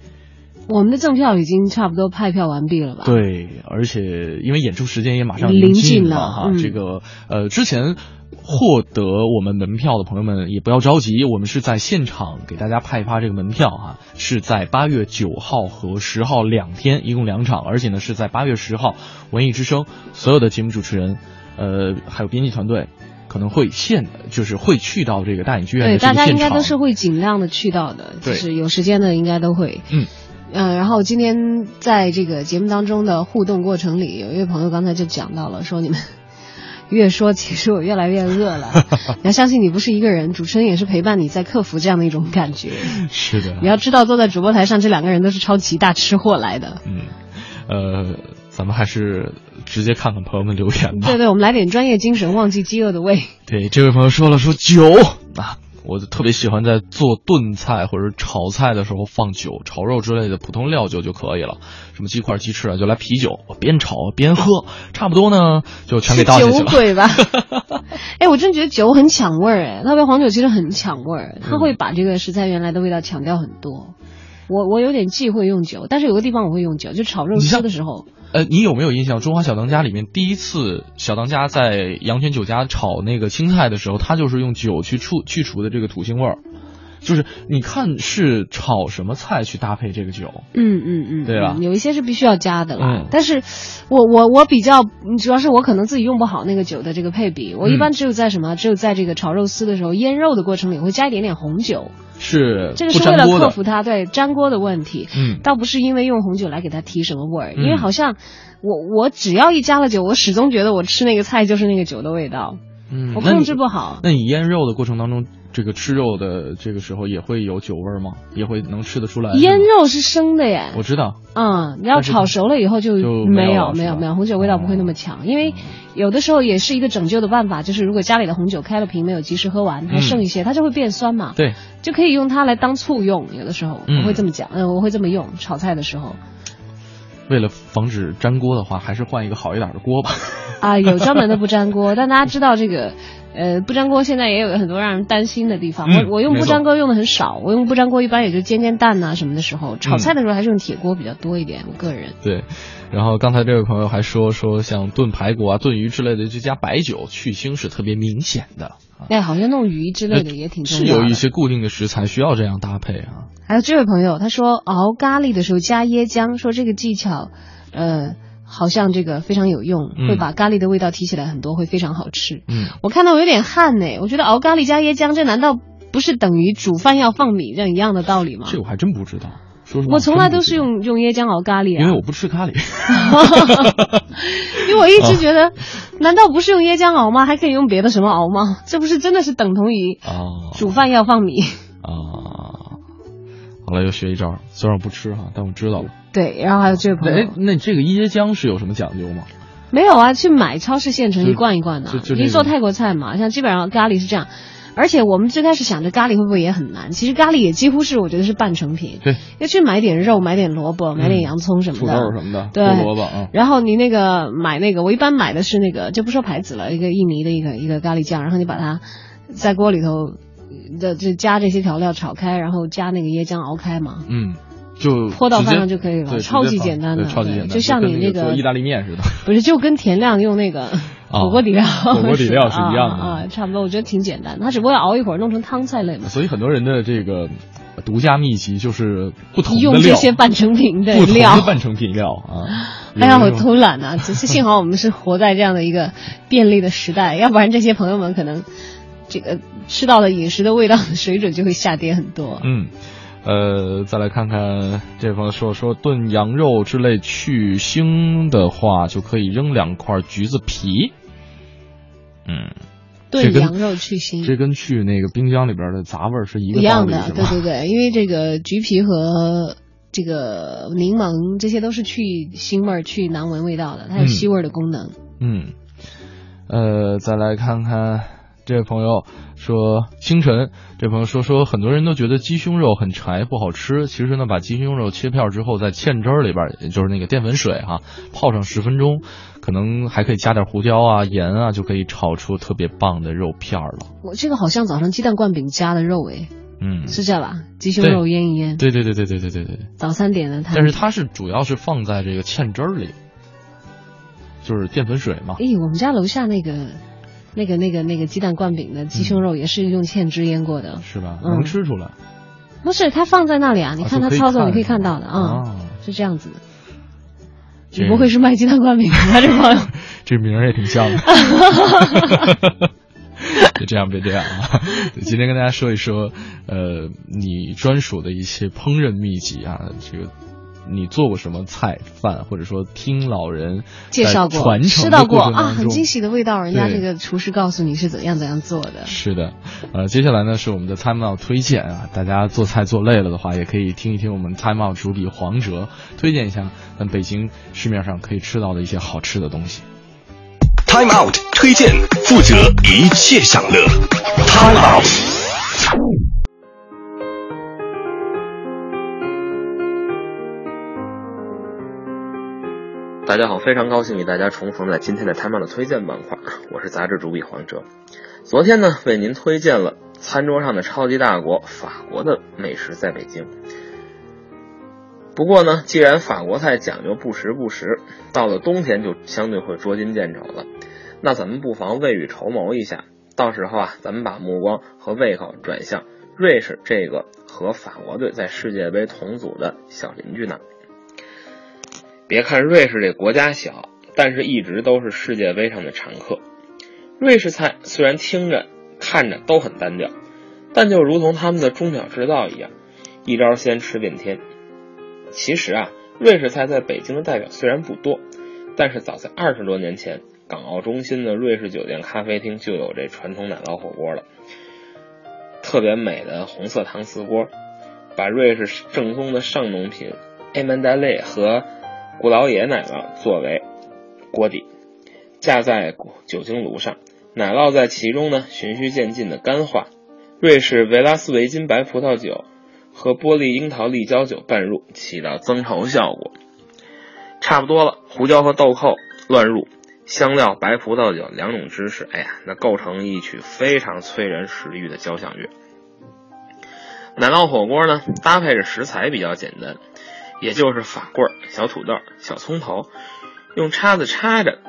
我们的赠票已经差不多派票完毕了吧？对，而且因为演出时间也马上临近了哈，这个呃，之前获得我们门票的朋友们也不要着急，我们是在现场给大家派发这个门票哈，是在八月九号和十号两天，一共两场，而且呢是在八月十号，文艺之声所有的节目主持人，呃，还有编辑团队。可能会现就是会去到这个大影剧院对，大家应该都是会尽量的去到的，就是有时间的应该都会。嗯。嗯，然后今天在这个节目当中的互动过程里，有一位朋友刚才就讲到了，说你们 越说，其实我越来越饿了。你要相信，你不是一个人，主持人也是陪伴你在克服这样的一种感觉。是的。你要知道，坐在主播台上这两个人都是超级大吃货来的。嗯，呃，咱们还是直接看看朋友们留言吧。对对，我们来点专业精神，忘记饥饿的胃。对，这位朋友说了，说酒啊。我就特别喜欢在做炖菜或者炒菜的时候放酒，炒肉之类的普通料酒就可以了。什么鸡块、鸡翅啊，就来啤酒，我边炒边喝，差不多呢就全给倒进去了。酒鬼吧？哎，我真觉得酒很抢味儿，哎，特别黄酒其实很抢味儿，它会把这个食材原来的味道抢掉很多。我我有点忌讳用酒，但是有个地方我会用酒，就炒肉丝的时候。呃，你有没有印象？《中华小当家》里面第一次小当家在阳泉酒家炒那个青菜的时候，他就是用酒去除去除的这个土腥味儿。就是你看是炒什么菜去搭配这个酒？嗯嗯嗯，对吧？有一些是必须要加的了。但是，我我我比较主要是我可能自己用不好那个酒的这个配比。我一般只有在什么？只有在这个炒肉丝的时候腌肉的过程里会加一点点红酒。是这个是为了克服它对粘锅的问题。嗯，倒不是因为用红酒来给它提什么味儿，因为好像我我只要一加了酒，我始终觉得我吃那个菜就是那个酒的味道。嗯，我控制不好。那你腌肉的过程当中？这个吃肉的这个时候也会有酒味吗？也会能吃得出来？腌肉是生的耶。我知道。嗯，你要炒熟了以后就没有没有没有红酒味道不会那么强，因为有的时候也是一个拯救的办法，就是如果家里的红酒开了瓶没有及时喝完，还剩一些，它就会变酸嘛。对。就可以用它来当醋用，有的时候我会这么讲，嗯，我会这么用炒菜的时候。为了防止粘锅的话，还是换一个好一点的锅吧。啊，有专门的不粘锅，但大家知道这个。呃，不粘锅现在也有很多让人担心的地方。我我用不粘锅用的很少，我用不粘锅一般也就煎煎蛋呐什么的时候，炒菜的时候还是用铁锅比较多一点。我个人对，然后刚才这位朋友还说说像炖排骨啊、炖鱼之类的，就加白酒去腥是特别明显的。哎，好像弄鱼之类的也挺重要的。是有一些固定的食材需要这样搭配啊。还有这位朋友他说熬咖喱的时候加椰浆，说这个技巧，呃。好像这个非常有用，会把咖喱的味道提起来很多，会非常好吃。嗯，我看到我有点汗呢，我觉得熬咖喱加椰浆，这难道不是等于煮饭要放米这样一样的道理吗？这我还真不知道。我从来都是用用椰浆熬咖喱啊，因为我不吃咖喱。因为我一直觉得难道不是用椰浆熬吗？还可以用别的什么熬吗？这不是真的是等同于哦煮饭要放米？啊，好了，又学一招，虽然我不吃哈，但我知道了。对，然后还有这位朋友，那这个椰浆是有什么讲究吗？没有啊，去买超市现成一罐一罐的。你做泰国菜嘛，像基本上咖喱是这样。而且我们最开始想着咖喱会不会也很难，其实咖喱也几乎是我觉得是半成品，对，要去买点肉，买点萝卜，买点洋葱什么的。土的，豆什么的，对。胡萝卜啊。然后你那个买那个，我一般买的是那个，就不说牌子了，一个印尼的一个一个咖喱酱，然后你把它在锅里头的就加这些调料炒开，然后加那个椰浆熬开嘛，嗯，就泼到饭上就可以了超级简单的超级简单，就像你那个做意大利面似的。不是就跟田亮用那个 啊火锅底料、火锅底料是一样的 啊啊，差不多，我觉得挺简单的，它只不过要熬一会儿，弄成汤菜类嘛。所以很多人的这个独家秘籍就是不同的用这，些半成品的料半成品料啊。哎呀，我偷懒啊！只是幸好我们是活在这样的一个便利的时代，要不然这些朋友们可能这个吃到的饮食的味道水准就会下跌很多。嗯，呃，再来看看这位朋友说说炖羊肉之类去腥的话，就可以扔两块橘子皮。嗯，炖羊肉去腥这跟去那个冰箱里边的杂味是一个道一样的，理？对对对，因为这个橘皮和这个柠檬这些都是去腥味儿、去难闻味道的，它有嗯吸味的功能。嗯，呃，再来看看这位朋友说，清晨这位朋友说说，很多人都觉得鸡胸肉很柴不好吃，其实呢，把鸡胸肉切片之后，在芡汁儿里边，也就是那个淀粉水哈、泡上十分钟，可能还可以加点胡椒啊、盐啊，就可以炒出特别棒的肉片了。我这个好像早上鸡蛋灌饼加的肉诶，嗯，是这样吧？鸡胸肉腌一腌，对对对对对对对对对。早餐点的它。但是它是主要是放在这个芡汁儿里，就是淀粉水嘛。诶，我们家楼下那个、那个、那个、那个鸡蛋灌饼的鸡胸肉也是用芡汁腌过的，是吧？嗯能吃出来。不是它放在那里啊？你看就可以它操作，你可以看到的啊，啊是这样子的。你不会是卖鸡蛋灌饼的吧，这朋友？这名儿也挺像的。别这样，别这样啊！今天跟大家说一说，呃，你专属的一些烹饪秘籍啊，这个你做过什么菜饭，或者说听老人介绍过，传承吃到过过啊，很惊喜的味道，人家这个厨师告诉你是怎样怎样做的。是的，呃，接下来呢是我们的 Time Out 推荐啊，大家做菜做累了的话，也可以听一听我们 Time Out 主笔黄哲推荐一下咱北京市面上可以吃到的一些好吃的东西。Time Out 推荐，负责一切享乐。Time Out。大家好，非常高兴与大家重逢在今天的 Time 的推荐板块，我是杂志主笔黄哲。昨天呢，为您推荐了餐桌上的超级大国法国的美食在北京。不过呢，既然法国菜讲究不时不食，到了冬天就相对会捉襟见肘了。那咱们不妨未雨绸缪一下，到时候啊，咱们把目光和胃口转向瑞士这个和法国队在世界杯同组的小邻居那。别看瑞士这国家小，但是一直都是世界杯上的常客。瑞士菜虽然听着、看着都很单调，但就如同他们的钟表制造一样，一招鲜吃遍天。其实啊，瑞士菜在北京的代表虽然不多，但是早在二十多年前，港澳中心的瑞士酒店咖啡厅就有这传统奶酪火锅了。特别美的红色搪瓷锅，把瑞士正宗的上农品 a m a n d a l e 和古老野奶酪作为锅底，架在酒精炉上，奶酪在其中呢循序渐进的干化。瑞士维拉斯维金白葡萄酒和玻璃樱桃立交酒拌入，起到增稠效果。差不多了，胡椒和豆蔻乱入，香料、白葡萄酒两种芝士，哎呀，那构成一曲非常催人食欲的交响乐。奶酪火锅呢，搭配着食材比较简单。也就是法棍、小土豆、小葱头，用叉子插着，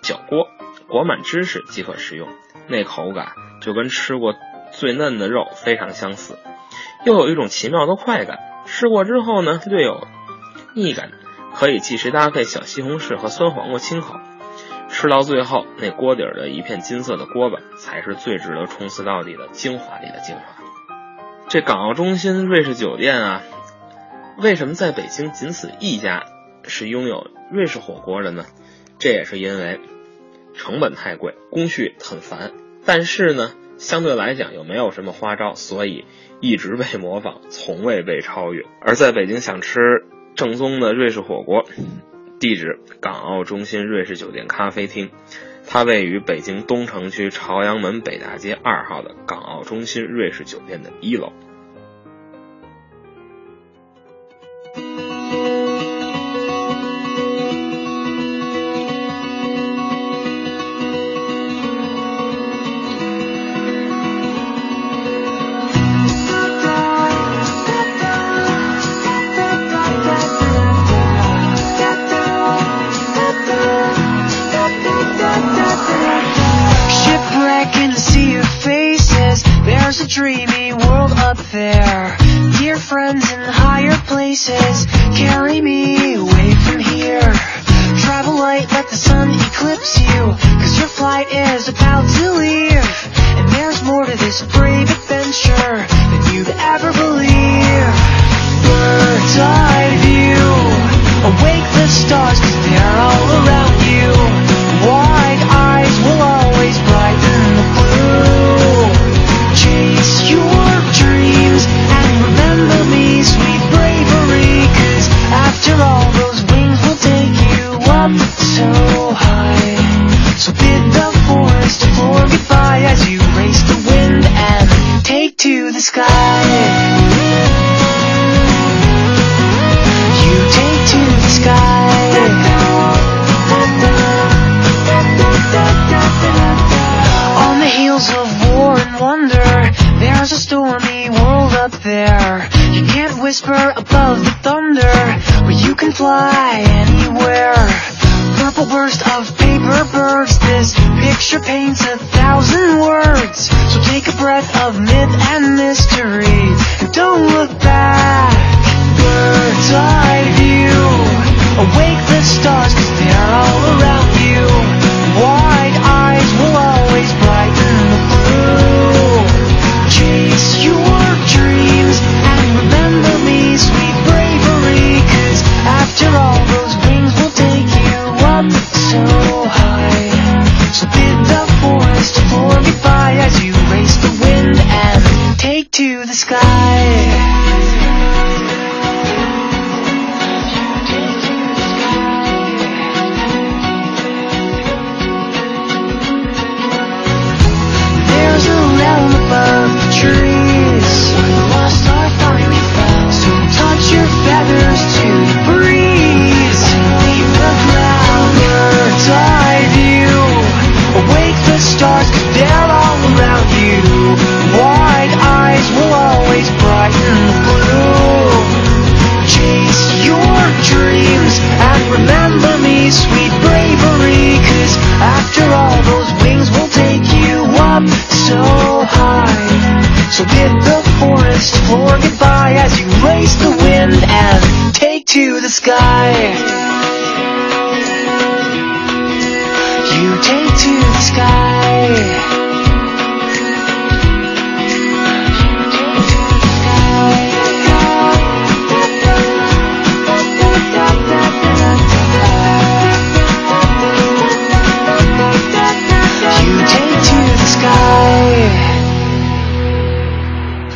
搅锅，裹满芝士即可食用。那口感就跟吃过最嫩的肉非常相似，又有一种奇妙的快感。吃过之后呢，略有腻感，可以即时搭配小西红柿和酸黄瓜清口。吃到最后，那锅底的一片金色的锅巴，才是最值得冲刺到底的精华里的精华。这港澳中心瑞士酒店啊。为什么在北京仅此一家是拥有瑞士火锅的呢？这也是因为成本太贵，工序很烦。但是呢，相对来讲又没有什么花招，所以一直被模仿，从未被超越。而在北京想吃正宗的瑞士火锅，地址港澳中心瑞士酒店咖啡厅，它位于北京东城区朝阳门北大街二号的港澳中心瑞士酒店的一楼。Dreamy world up there. Dear friends So bid the forest floor goodbye as you race the wind and take to the sky. You take to the sky.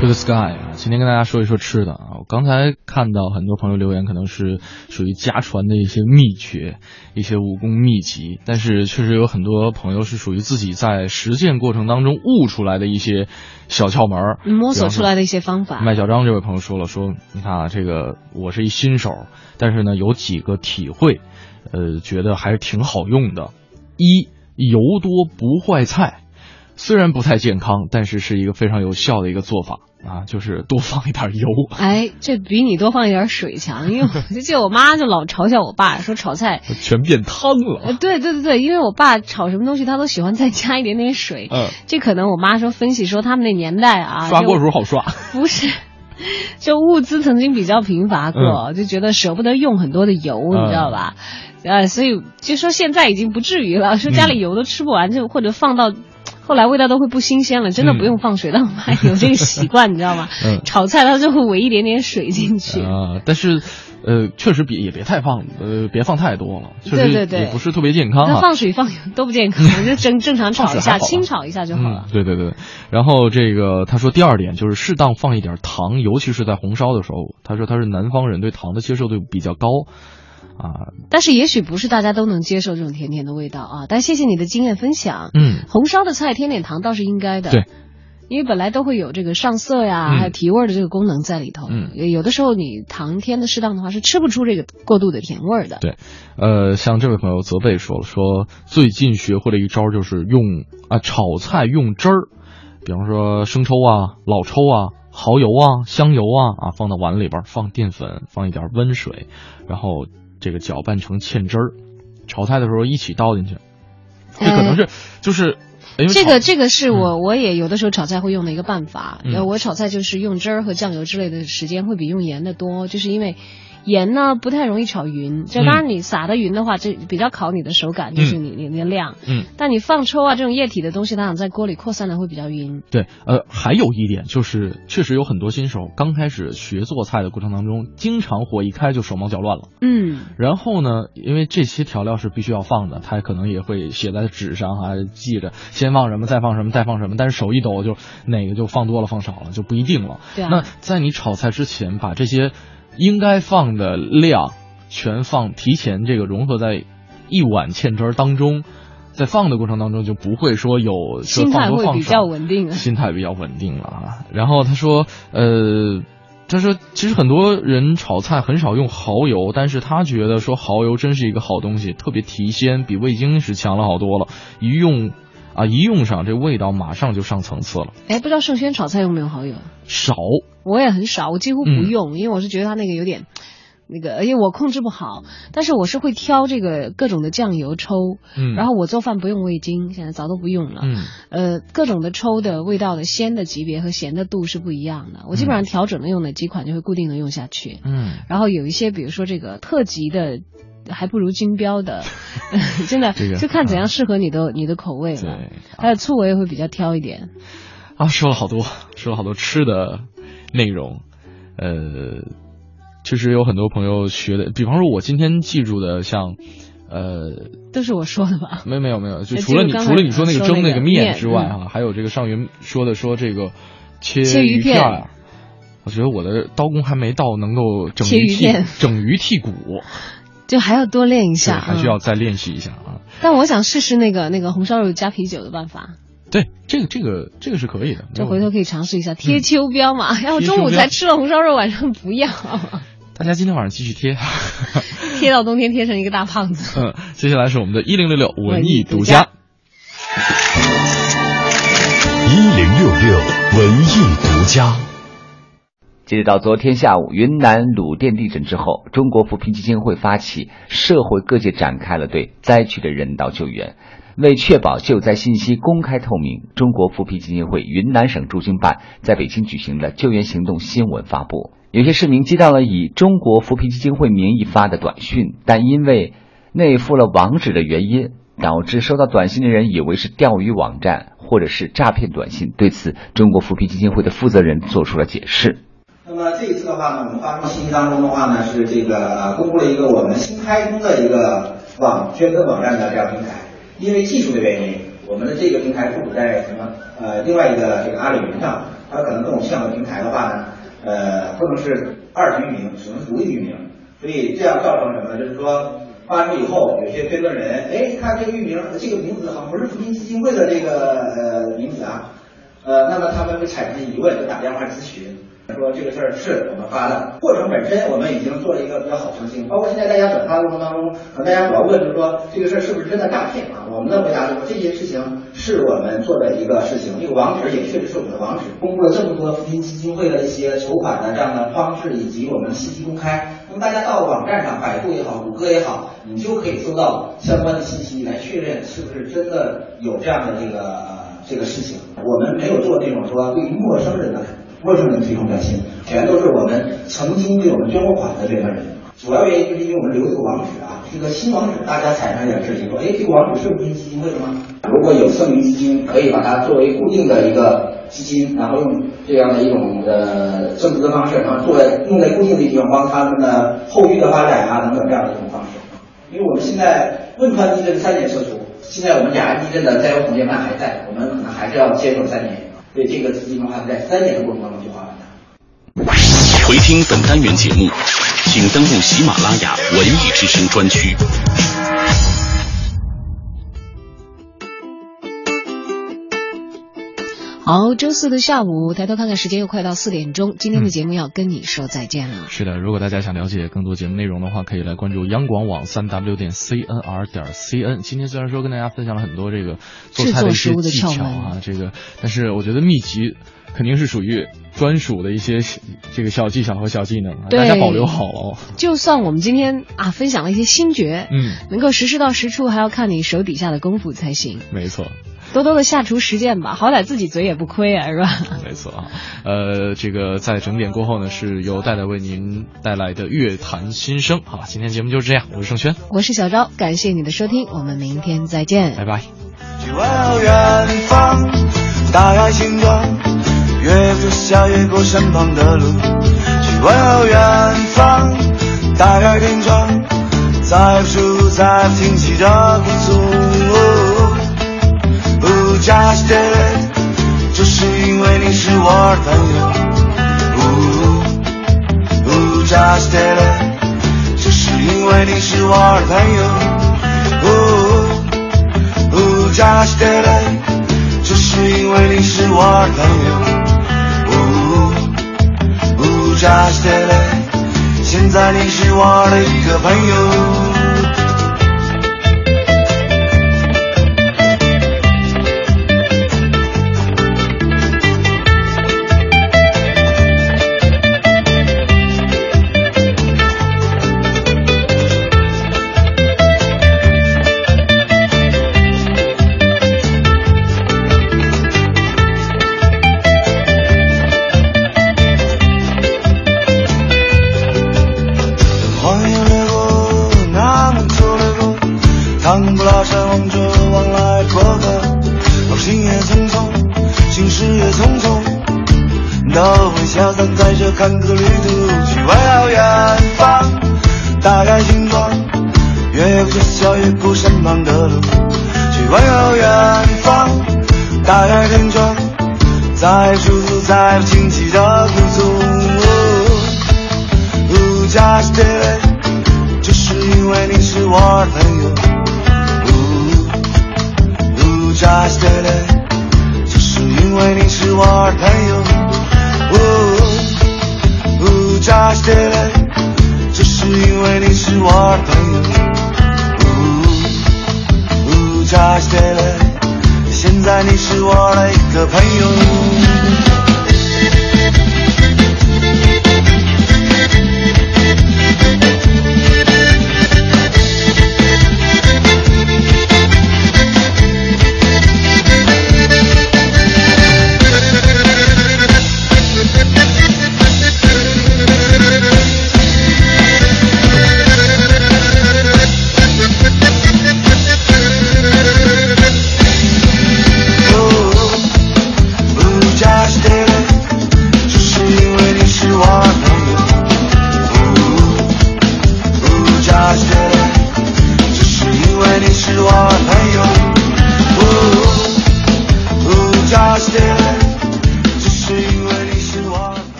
To the sky 啊，今天跟大家说一说吃的啊。我刚才看到很多朋友留言，可能是属于家传的一些秘诀、一些武功秘籍，但是确实有很多朋友是属于自己在实践过程当中悟出来的一些小窍门儿，摸索出来的一些方法。麦小张这位朋友说了，说你看啊，这个我是一新手，但是呢有几个体会，呃，觉得还是挺好用的。一油多不坏菜，虽然不太健康，但是是一个非常有效的一个做法啊，就是多放一点油。哎，这比你多放一点水强，因为我 就记得我妈就老嘲笑我爸说炒菜，全变汤了。呃，对对对对，因为我爸炒什么东西他都喜欢再加一点点水。嗯，这可能我妈说分析说他们那年代啊，刷锅时候好刷。不是。就物资曾经比较贫乏过，嗯、就觉得舍不得用很多的油，嗯、你知道吧？呃，所以就说现在已经不至于了，说家里油都吃不完，就或者放到后来味道都会不新鲜了，真的不用放水。但我妈有这个习惯，你知道吗？嗯，炒菜它就会围一点点水进去。啊，但是呃，确实别也别太放，呃，别放太多了，确实对对对也不是特别健康那啊。放水放油都不健康，就正正常炒一下，清炒一下就好了。嗯。对对对，然后这个他说第二点就是适当放一点糖，尤其是在红烧的时候。他说他是南方人，对糖的接受度比较高，啊，但是也许不是大家都能接受这种甜甜的味道啊。但谢谢你的经验分享。嗯，红烧的菜添点糖倒是应该的。对。因为本来都会有这个上色呀，嗯还有提味的这个功能在里头。嗯，有的时候你糖添的适当的话，是吃不出这个过度的甜味儿的。对，呃，像这位朋友泽贝说了，说最近学会了一招，就是用啊炒菜用汁儿，比方说生抽啊、老抽啊、蚝油啊、香油啊啊放到碗里边儿，放淀粉，放一点温水，然后这个搅拌成芡汁儿，炒菜的时候一起倒进去。这可能是就是。这个这个是我我也有的时候炒菜会用的一个办法，我炒菜就是用汁儿和酱油之类的时间会比用盐的多，就是因为盐呢不太容易炒匀，这当然你撒的匀的话，这比较考你的手感，就是你你你的量，嗯，但你放抽啊这种液体的东西，它想在锅里扩散的会比较匀。对，呃，还有一点就是，确实有很多新手刚开始学做菜的过程当中，经常火一开就手忙脚乱了。嗯，然后呢，因为这些调料是必须要放的，他可能也会写在纸上哈、记着先放什么，再放什么，再放什么。但是手一抖就哪个就放多了，放少了就不一定了。对啊那在你炒菜之前，把这些应该放的量全放，提前这个融合在一碗芡汁儿当中。在放的过程当中，就不会说有说心态会比较稳定了。心态比较稳定了啊。然后他说，呃，他说其实很多人炒菜很少用蚝油，但是他觉得说蚝油真是一个好东西，特别提鲜，比味精是强了好多了。一用啊，一用上这味道马上就上层次了。哎，不知道盛轩炒菜用没有蚝油？少，我也很少，我几乎不嗯用，因为我是觉得它那个有点。那个，因为我控制不好，但是我是会挑这个各种的酱油抽，嗯然后我做饭不用味精，现在早都不用了，嗯呃，各种的抽的味道的鲜的级别和咸的度是不一样的，我基本上调整了用哪几款就会固定的用下去，嗯，然后有一些比如说这个特级的。还不如金标的 真的这个就看怎样适合你的你的口味了。对还有醋我也会比较挑一点。啊，说了好多，说了好多吃的内容，呃，确实有很多朋友学的，比方说我今天记住的像，呃，都是我说的吧？没没有没有，就哎除了你除了你说那个蒸那个面面之外嗯哈，还有这个上云说的说这个切切鱼片我觉得我的刀工还没到能够整切鱼整鱼剔骨，就还要多练一，下，还需嗯要再练习一下啊。但我想试试那个那个红烧肉加啤酒的办法，对，这个这个这个是可以的，没有这回头可以尝试一下贴秋膘嘛。要不贴秋膘中午才吃了红烧肉，晚上不要，大家今天晚上继续贴。贴到冬天贴成一个大胖子。嗯，接下来是我们的一零六六文艺独家。一零六六文艺独家。截止到昨天下午，云南鲁甸地震之后，中国扶贫基金会发起，社会各界展开了对灾区的人道救援。为确保救灾信息公开透明，中国扶贫基金会云南省驻京办在北京举行了救援行动新闻发布。有些市民接到了以中国扶贫基金会名义发的短讯，但因为内附了网址的原因，导致收到短信的人以为是钓鱼网站或者是诈骗短信。对此，中国扶贫基金会的负责人做出了解释。那么这一次的话呢，我们发布信息当中的话呢，是这个公布了一个我们新开通的一个网捐赠网站的这样平台。因为技术的原因，我们的这个平台部署在什么呃另外一个这个阿里云上，它可能跟我们现有的平台的话呢，呃不能是二级域名，只能是独立域名。所以这样造成什么呢？就是说发出以后，有些捐赠人，哎，看这个域名，这个名字好像不是扶贫基金会的这个呃名字啊，呃，那么他们会产生疑问，就打电话咨询。说这个事儿是我们发的，过程本身我们已经做了一个比较好澄清，包括现在大家转发的过程当中，可能大家主要问就是说这个事儿是不是真的诈骗啊？我们的回答就是这些事情是我们做的一个事情，这个网址也确实是我们的网址，公布了这么多扶贫基金会的一些筹款的这样的方式以及我们信息公开，那么大家到网站上，百度也好，谷歌也好，你就可以搜到相关的信息来确认是不是真的有这样的这个这个事情。我们没有做那种说对于陌生人的陌生人推送短信，全都是我们曾经为我们捐过款的这个人。主要原因就是因为我们留这个网址啊，是个新网址，大家产生点质疑，说，哎，这个网址是不是基金会的吗？如果有剩余基金，可以把它作为固定的一个基金，然后用这样的一种呃增值的方式，然后做在用在固定的地方，帮他们的后续的发展啊等等这样的一种方式。因为我们现在汶川地震三年撤出，现在我们雅安地震的灾后重建办还在，我们可能还是要坚守三年，所以这个资金的话在三年的过程当中就花完的。回听本单元节目，请登录喜马拉雅文艺之声专区。好，周四的下午，抬头看看时间，又快到四点钟。今天的节目要跟你说再见了。是的，如果大家想了解更多节目内容的话，可以来关注央广网三 w 点 cnr 点 cn。今天虽然说跟大家分享了很多这个做菜的一些技巧啊，这个，但是我觉得秘籍肯定是属于专属的一些这个小技巧和小技能，大家保留好哦。就算我们今天啊分享了一些新诀，嗯，能够实施到实处，还要看你手底下的功夫才行。没错。多多的下厨实践吧，好歹自己嘴也不亏啊，是吧？没错啊，呃，这个在整点过后呢，是由戴戴为您带来的乐坛新生。好，今天节目就是这样，我是盛轩，我是小昭，感谢你的收听，我们明天再见，拜拜。去问远方，打开行装，越过过身旁的路。去问远方，打开天窗，在不在听起的鼓足。Just did it，这是因为你是我的朋友。Just did it，这是因为你是我的朋友。Just did it，这是因为你是我的朋友。Just did it，现在你是我的一个朋友。